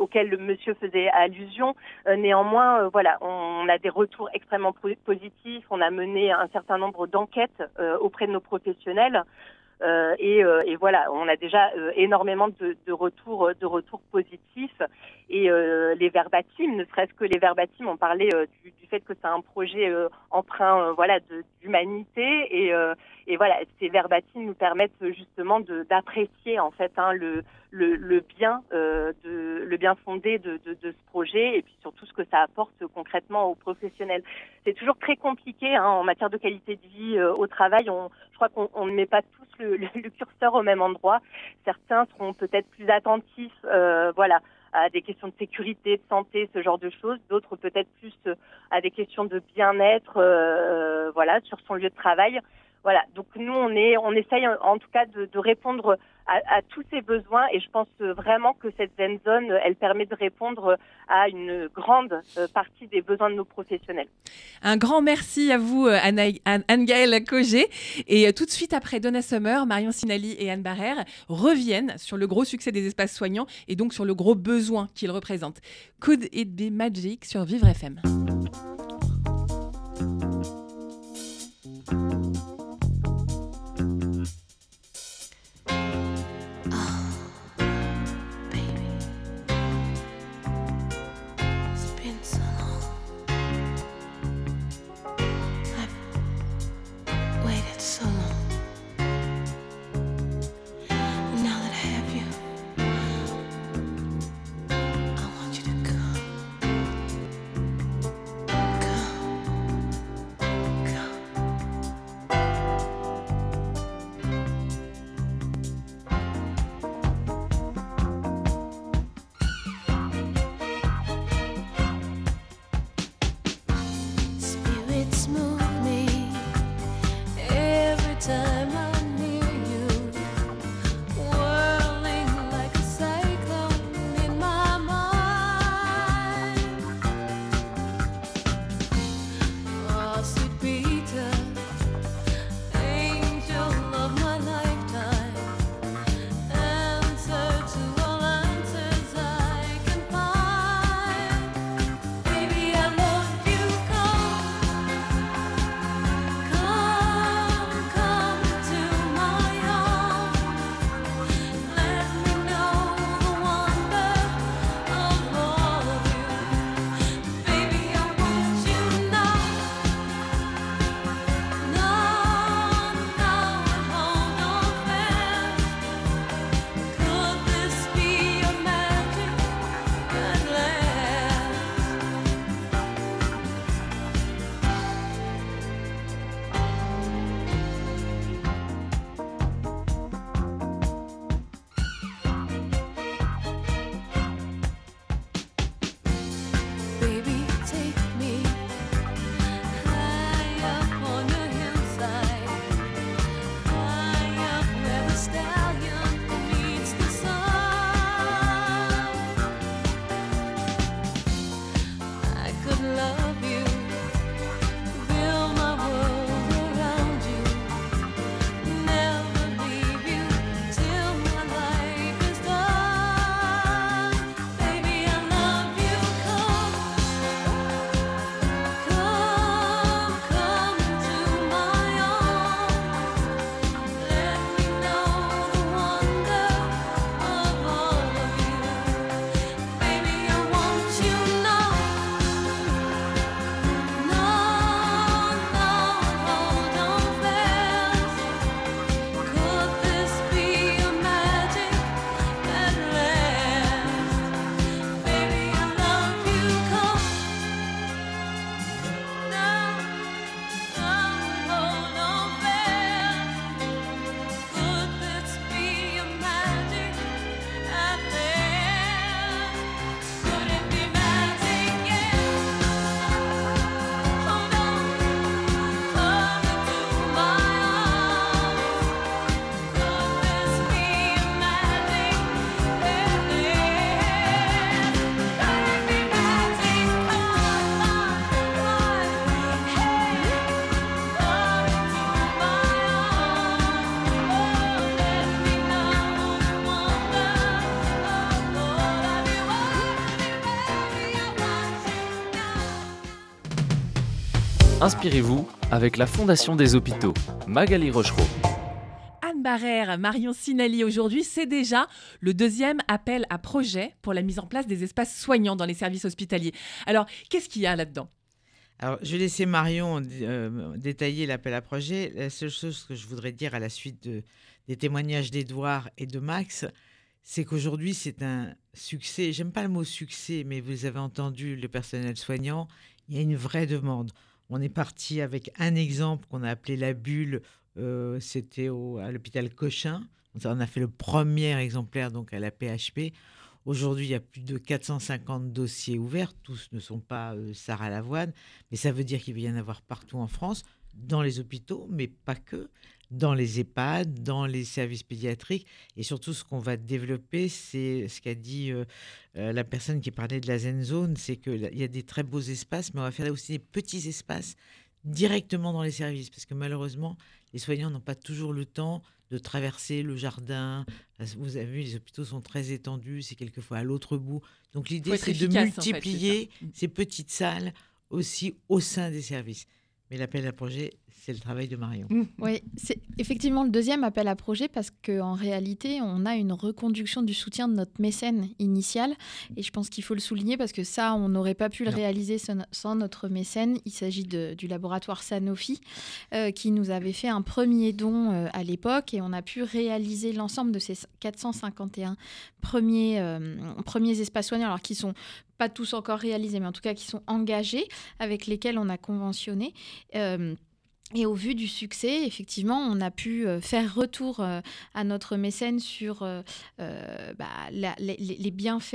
auxquels le monsieur faisait allusion, néanmoins, voilà, on, a des retours extrêmement positifs. On a mené un certain nombre d'enquêtes auprès de nos professionnels. Euh, et, euh, et, voilà, on a déjà énormément de, de, retours, de retours positifs. Et les verbatims, ne serait-ce que les verbatims, on parlait du, du fait que c'est un projet euh, emprunt euh, voilà d'humanité et, euh, et voilà ces verbatines nous permettent justement d'apprécier en fait hein, le, le, le bien de le bien fondé de, de, de, ce projet et puis surtout ce que ça apporte concrètement aux professionnels. C'est toujours très compliqué hein, en matière de qualité de vie au travail. On, je crois qu'on ne met pas tous le, le, curseur au même endroit. Certains seront peut-être plus attentifs, voilà à des questions de sécurité, de santé, ce genre de choses. D'autres peut-être plus euh, à des questions de bien-être, euh, voilà, sur son lieu de travail. Voilà. Donc nous, on est, on essaye en tout cas de, de répondre à, tous ces besoins et je pense vraiment que cette Zen Zone, elle permet de répondre à une grande euh, partie des besoins de nos professionnels. Un grand merci à vous, Anne-Gaëlle Cogé. Et euh, tout de suite après Donna Summer, Marion Sinali et Anne Barrère reviennent sur le gros succès des espaces soignants et donc sur le gros besoin qu'ils représentent. Could it be magic sur Vivre FM. Inspirez-vous avec la Fondation des hôpitaux. Magali Rochereau. Anne Barrère, Marion Sinali, aujourd'hui, c'est déjà le deuxième appel à projet pour la mise en place des espaces soignants dans les services hospitaliers. Alors, qu'est-ce qu'il y a là-dedans? Alors, je vais laisser Marion euh, détailler l'appel à projet. La seule chose que je voudrais dire à la suite de, des témoignages d'Edouard et de Max, c'est qu'aujourd'hui, c'est un succès. J'aime pas le mot succès, mais vous avez entendu le personnel soignant. Il y a une vraie demande. On est parti avec un exemple qu'on a appelé la bulle. euh, C'était à l'hôpital Cochin. On a fait le premier exemplaire donc à la PHP. Aujourd'hui, il y a plus de 450 dossiers ouverts. Tous ne sont pas euh, Sarah Lavoine, mais ça veut dire qu'il va y en avoir partout en France, dans les hôpitaux, mais pas que, dans les EHPAD, dans les services pédiatriques. Et surtout, ce qu'on va développer, c'est ce qu'a dit euh, euh, la personne qui parlait de la Zen Zone, c'est qu'il y a des très beaux espaces, mais on va faire aussi des petits espaces directement dans les services, parce que malheureusement, les soignants n'ont pas toujours le temps de traverser le jardin. Vous avez vu, les hôpitaux sont très étendus, c'est quelquefois à l'autre bout. Donc l'idée, c'est de en fait, multiplier. Mm. ces petites salles aussi au sein des services. Mais l'appel à projet, c'est le travail de Marion. Oui, c'est effectivement le deuxième appel à projet parce qu'en réalité, on a une reconduction du soutien de notre mécène initial. Et je pense qu'il faut le souligner parce que ça, on n'aurait pas pu le Non. réaliser sans, notre mécène. Il s'agit du laboratoire Sanofi euh, qui nous avait fait un premier don euh, à l'époque et on a pu réaliser l'ensemble de ces 451 premiers, euh, premiers espaces soignants, alors qui sont pas tous encore réalisés, mais en tout cas qui sont engagés, avec lesquels on a conventionné. Euh, et au vu du succès, effectivement, on a pu euh, faire retour euh, à notre mécène sur euh, bah, les, bienfaits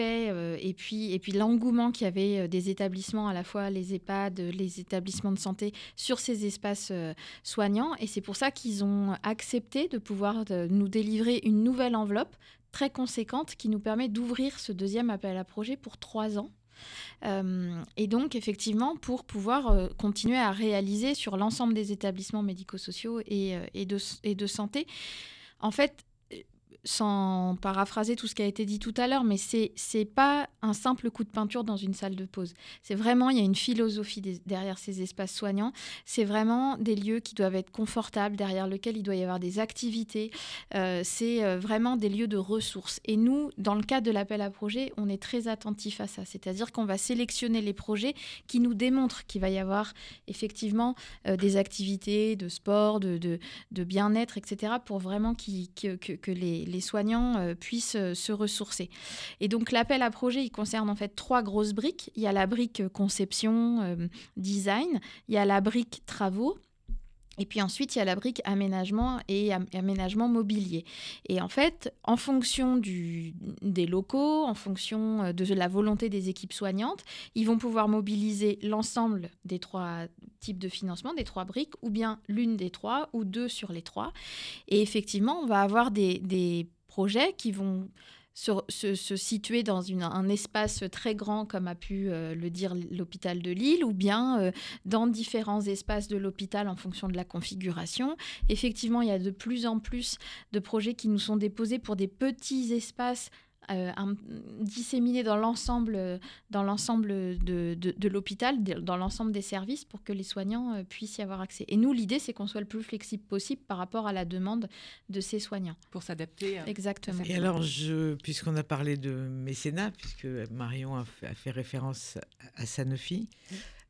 et puis, l'engouement qu'il y avait des établissements, à la fois les EHPAD, les établissements de santé, sur ces espaces soignants. Et c'est pour ça qu'ils ont accepté de pouvoir nous délivrer une nouvelle enveloppe très conséquente qui nous permet d'ouvrir ce deuxième appel à projet pour trois ans. Euh, et donc, effectivement, pour pouvoir euh, continuer à réaliser sur l'ensemble des établissements médico-sociaux et, euh, et, de, et de santé, en fait, sans paraphraser tout ce qui a été dit tout à l'heure, mais c'est c'est pas un simple coup de peinture dans une salle de pause. C'est vraiment, il y a une philosophie derrière ces espaces soignants. C'est vraiment des lieux qui doivent être confortables, derrière lesquels il doit y avoir des activités. Euh, c'est euh, vraiment des lieux de ressources. Et nous, dans le cadre de l'appel à projet, on est très attentif à ça. C'est-à-dire qu'on va sélectionner les projets qui nous démontrent qu'il va y avoir effectivement euh, des activités de sport, de, de, bien-être, etc., pour vraiment que, que les, les soignants euh, puissent euh, se ressourcer. Et donc l'appel à projet, il concerne en fait trois grosses briques. Il y a la brique conception, euh, design, il y a la brique travaux. Et puis ensuite, il y a la brique aménagement et am- aménagement mobilier. Et en fait, en fonction des locaux, en fonction euh, de la volonté des équipes soignantes, ils vont pouvoir mobiliser l'ensemble des trois types de financement, des trois briques, ou bien l'une des trois, ou deux sur les trois. Et effectivement, on va avoir des projets qui vont se, situer dans un espace très grand, comme a pu euh, le dire l'hôpital de Lille, ou bien euh, dans différents espaces de l'hôpital en fonction de la configuration. Effectivement, il y a de plus en plus de projets qui nous sont déposés pour des petits espaces. Euh, un- dans l'ensemble dans l'ensemble de, de- de l'hôpital, dans l'ensemble des services, pour que les soignants euh, puissent y avoir accès. Et nous, l'idée, c'est qu'on soit le plus flexible possible par rapport à la demande de ces soignants. Pour s'adapter. euh, Exactement. Et alors, je, puisqu'on a parlé de mécénat, puisque Marion a fait, a fait référence à, Sanofi,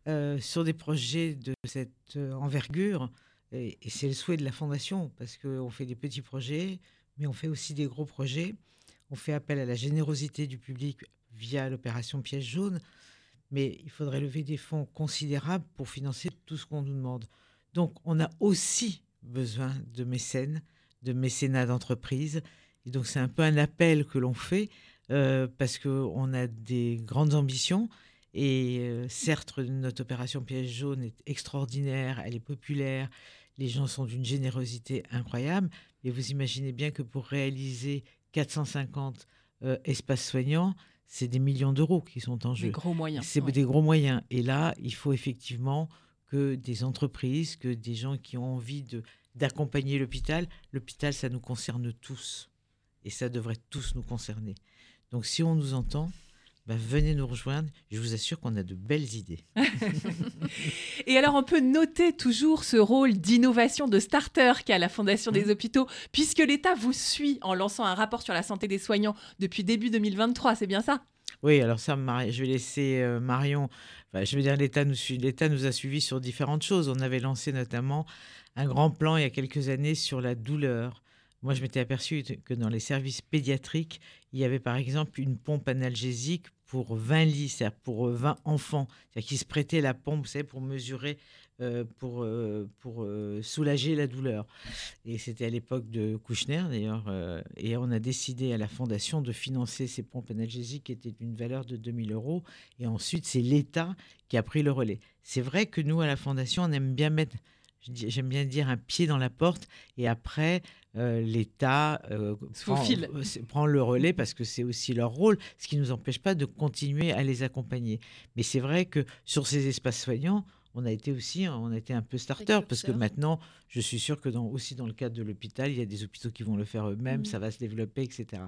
euh, sur des projets de cette envergure, et, et c'est le souhait de la Fondation, parce qu'on fait des petits projets, mais on fait aussi des gros projets. On fait appel à la générosité du public via l'opération Piège jaune, mais il faudrait lever des fonds considérables pour financer tout ce qu'on nous demande. Donc, on a aussi besoin de mécènes, de mécénat d'entreprise. Et donc, c'est un peu un appel que l'on fait euh, parce qu'on a des grandes ambitions. Et euh, certes, notre opération Piège jaune est extraordinaire, elle est populaire, les gens sont d'une générosité incroyable. Et vous imaginez bien que pour réaliser 450 euh, espaces soignants, c'est des millions d'euros qui sont en jeu. Des gros moyens, C'est ouais. des gros moyens. Et là, il faut effectivement que des entreprises, que des gens qui ont envie de d'accompagner l'hôpital. L'hôpital, ça nous concerne tous. Et ça devrait tous nous concerner. Donc si on nous entend, bah, venez nous rejoindre. Je vous assure qu'on a de belles idées. <laughs> Et alors, on peut noter toujours ce rôle d'innovation de starter qu'a la Fondation des hôpitaux, puisque l'État vous suit en lançant un rapport sur la santé des soignants depuis début 2023, c'est bien ça? Oui, alors ça, je vais laisser euh, Marion. je veux dire, l'État nous, l'État nous a suivis sur différentes choses. On avait lancé notamment un grand plan il y a quelques années sur la douleur. Moi, je m'étais aperçu que dans les services pédiatriques, il y avait par exemple une pompe analgésique pour 20 lits, c'est-à-dire pour 20 euh, enfants, c'est-à-dire qui se prêtaient la pompe, savez, pour mesurer, euh, pour, euh, pour soulager la douleur. Et c'était à l'époque de Kouchner, d'ailleurs, et on a décidé à la Fondation de financer ces pompes analgésiques qui étaient d'une valeur de 2000 euros. Et ensuite, c'est l'État qui a pris le relais. C'est vrai que nous, à la Fondation, on aime bien mettre j'aime bien dire un pied dans la porte et après euh, l'État euh, euh, prend, le relais parce que c'est aussi leur rôle, ce qui ne nous empêche pas de continuer à les accompagner. Mais c'est vrai que sur ces espaces soignants, on a été aussi, on a été un peu starter parce que maintenant, je suis sûr que dans, aussi dans le cadre de l'hôpital, il y a des hôpitaux qui vont le faire eux-mêmes, mmh. ça va se développer, etc.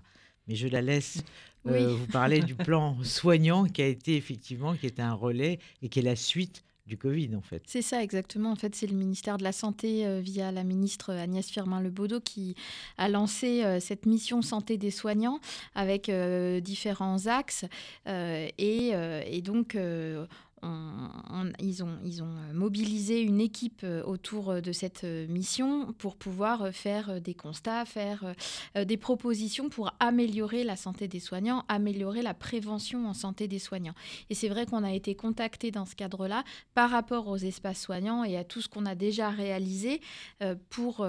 Mais je la laisse vous parler du plan soignant qui a été effectivement, qui est un relais et qui est la suite Covid, en fait. C'est ça, exactement. En fait, c'est le ministère de la Santé, euh, via la ministre Agnès Firmin-Lebaudot, qui a lancé euh, cette mission santé des soignants avec euh, différents axes. Et, donc, ils, ont, ils, ont, mobilisé une équipe euh, autour euh, de cette euh, mission pour pouvoir faire des constats, faire des propositions pour améliorer la santé des soignants, améliorer la prévention en santé des soignants. Et c'est vrai qu'on a été contacté dans ce cadre-là par rapport aux espaces soignants et à tout ce qu'on a déjà réalisé pour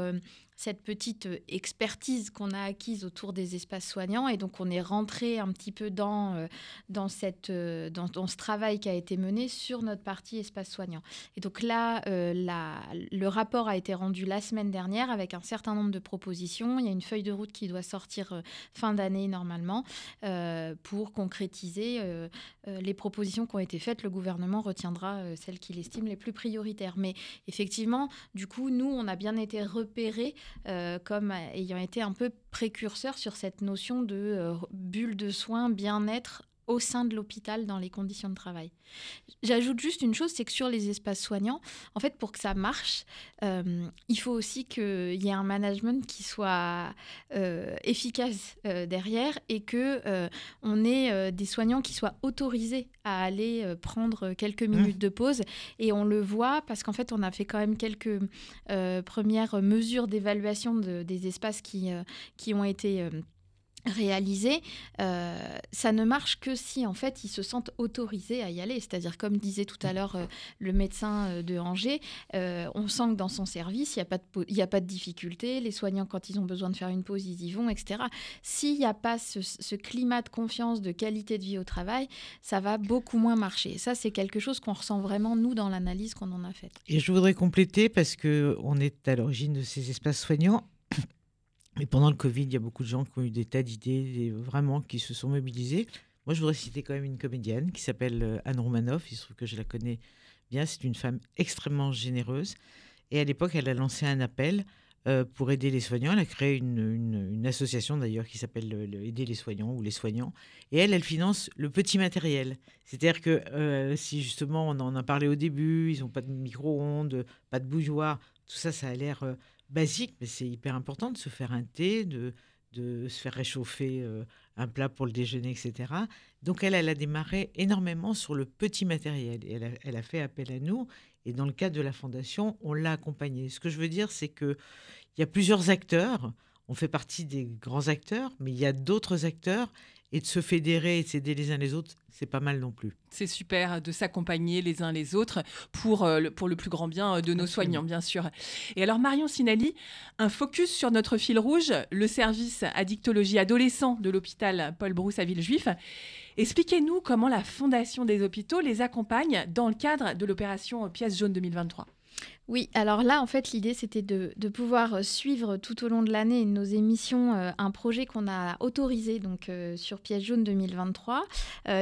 cette petite euh, expertise qu'on a acquise autour des espaces soignants. Et donc, on est rentré un petit peu dans, euh, dans, cette, euh, dans, ce travail qui a été mené sur notre partie espace soignant. Et donc là, le rapport a été rendu la semaine dernière avec un certain nombre de propositions. Il y a une feuille de route qui doit sortir fin d'année normalement pour concrétiser les propositions qui ont été faites. Le gouvernement retiendra celles qu'il estime les plus prioritaires. Mais effectivement, du coup, nous, on a bien été repérés euh, comme ayant été un peu précurseur sur cette notion de euh, bulle de soins, bien-être au sein de l'hôpital dans les conditions de travail. J'ajoute juste une chose, c'est que sur les espaces soignants, en fait, pour que ça marche, euh, il faut aussi qu'il y ait un management qui soit euh, efficace euh, derrière et que on ait des soignants qui soient autorisés à aller prendre quelques mmh. minutes de pause. Et on le voit parce qu'en fait, on a fait quand même quelques premières mesures d'évaluation des espaces qui, qui ont été réalisé, euh, ça ne marche que si en fait ils se sentent autorisés à y aller. C'est-à-dire comme disait tout à l'heure euh, le médecin euh, de Angers, on sent que dans son service il n'y a, a pas de difficulté, les soignants quand ils ont besoin de faire une pause ils y vont, etc. S'il n'y a pas ce, climat de confiance, de qualité de vie au travail, ça va beaucoup moins marcher. Ça c'est quelque chose qu'on ressent vraiment nous dans l'analyse qu'on en a faite. Et je voudrais compléter parce que on est à l'origine de ces espaces soignants et pendant le Covid, il y a beaucoup de gens qui ont eu des tas d'idées, vraiment, qui se sont mobilisés. Moi, je voudrais citer quand même une comédienne qui s'appelle euh, Anne Romanoff. Il se trouve que je la connais bien. C'est une femme extrêmement généreuse. Et à l'époque, elle a lancé un appel euh, pour aider les soignants. Elle a créé une, association d'ailleurs qui s'appelle Aider les soignants ou les soignants. Et elle, elle finance le petit matériel. C'est-à-dire que euh, si justement on en a parlé au début, ils n'ont pas de micro-ondes, pas de bougeoir, tout ça, ça a l'air basique, mais c'est hyper important de se faire un thé, de, de se faire réchauffer euh, un plat pour le déjeuner, etc. Donc elle, elle a démarré énormément sur le petit matériel et elle a, elle a fait appel à nous. Et dans le cadre de la fondation, on l'a accompagnée. Ce que je veux dire, c'est qu'il y a plusieurs acteurs. On fait partie des grands acteurs, mais il y a d'autres acteurs et de se fédérer et de s'aider les uns les autres, c'est pas mal non plus. C'est super de s'accompagner les uns les autres pour, euh, le, pour le plus grand bien euh, de nos soignants, bien sûr. Et alors, Marion Sinali, un focus sur notre fil rouge, le service addictologie adolescent de l'hôpital Paul Brousse à Villejuif. Expliquez-nous comment la Fondation des hôpitaux les accompagne dans le cadre de l'opération Pièce jaune 2023. Oui, alors là, en fait, l'idée, c'était de, pouvoir euh, suivre tout au long de l'année nos émissions euh, un projet qu'on a autorisé donc euh, sur Pièce jaune 2023.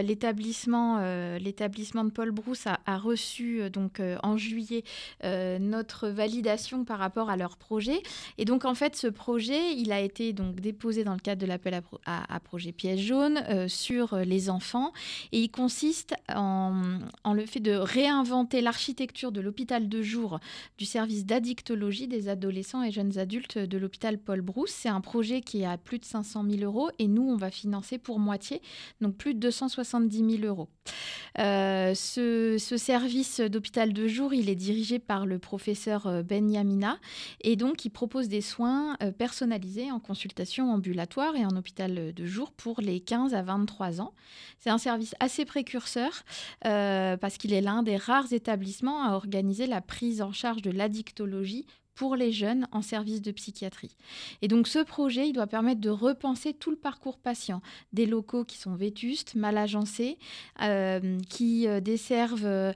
l'établissement, l'établissement de Paul Brousse a, reçu donc en juillet notre validation par rapport à leur projet. Et donc, en fait, ce projet, il a été donc déposé dans le cadre de l'appel à, projet Pièce jaune sur les enfants. Et il consiste en, en le fait de réinventer l'architecture de l'hôpital de jour du service d'addictologie des adolescents et jeunes adultes de l'hôpital Paul Brousse. C'est un projet qui est à plus de 500 000 euros et nous, on va financer pour moitié, donc plus de 270 000 euros. Euh, ce, ce, service d'hôpital de jour, il est dirigé par le professeur euh, Ben Yamina et donc il propose des soins euh, personnalisés en consultation ambulatoire et en hôpital de jour pour les 15 à 23 ans. C'est un service assez précurseur parce qu'il est l'un des rares établissements à organiser la prise en charge de l'addictologie pour les jeunes en service de psychiatrie. Et donc ce projet, il doit permettre de repenser tout le parcours patient, des locaux qui sont vétustes, mal agencés, euh, qui euh, desservent euh,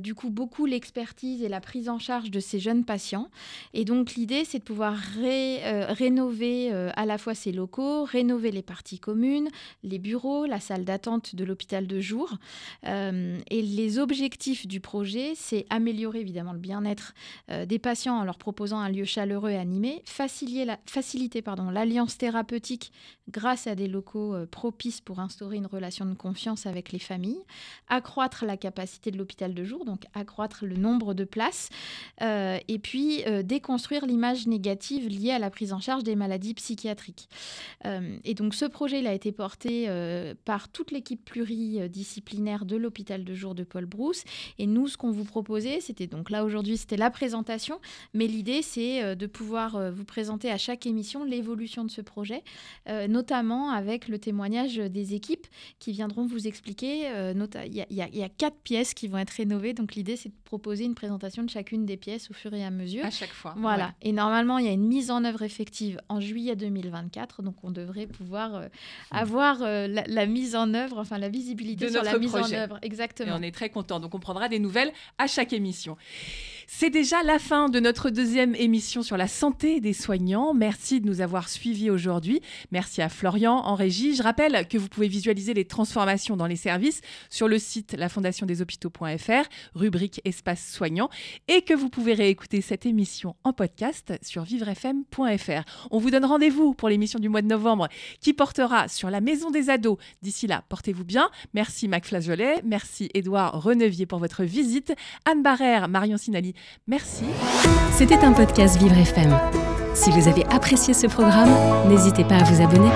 du coup beaucoup l'expertise et la prise en charge de ces jeunes patients. Et donc l'idée, c'est de pouvoir ré, rénover à la fois ces locaux, rénover les parties communes, les bureaux, la salle d'attente de l'hôpital de jour. Et les objectifs du projet, c'est améliorer évidemment le bien-être des patients en leur proposant un lieu chaleureux et animé, faciliter la- faciliter pardon, l'alliance thérapeutique grâce à des locaux euh, propices pour instaurer une relation de confiance avec les familles, accroître la capacité de l'hôpital de jour, donc accroître le nombre de places, euh, et puis euh, déconstruire l'image négative liée à la prise en charge des maladies psychiatriques. Et donc ce projet il a été porté par toute l'équipe pluridisciplinaire de l'hôpital de jour de Paul Brousse. Et nous, ce qu'on vous proposait, c'était donc là aujourd'hui, c'était la présentation, mais l'idée c'est euh, de pouvoir euh, vous présenter à chaque émission l'évolution de ce projet, euh, notamment avec le témoignage des équipes qui viendront vous expliquer. euh, Il y, a- il y quatre pièces qui vont être rénovées, donc l'idée c'est de proposer une présentation de chacune des pièces au fur et à mesure. À chaque fois. Voilà. ouais. Et normalement, il y a une mise en œuvre effective en juillet 2024, donc on devrait pouvoir euh, avoir la, la mise en œuvre, enfin la visibilité de sur notre la mise projet. en œuvre. Exactement. Et on est très content. Donc on prendra des nouvelles à chaque émission. C'est déjà la fin de notre deuxième émission sur la santé des soignants. Merci de nous avoir suivis aujourd'hui. Merci à Florian en régie. Je rappelle que vous pouvez visualiser les transformations dans les services sur le site lafondationdeshôpitaux.fr, rubrique espace soignant, et que vous pouvez réécouter cette émission en podcast sur vivrefm.fr. On vous donne rendez-vous pour l'émission du mois de novembre qui portera sur la maison des ados. D'ici là, portez-vous bien. Merci Mac Flageolet, merci Édouard Renevier pour votre visite, Anne Barrère, Marion Sinali, merci. C'était un podcast Vivre FM. Si vous avez apprécié ce programme, n'hésitez pas à vous abonner.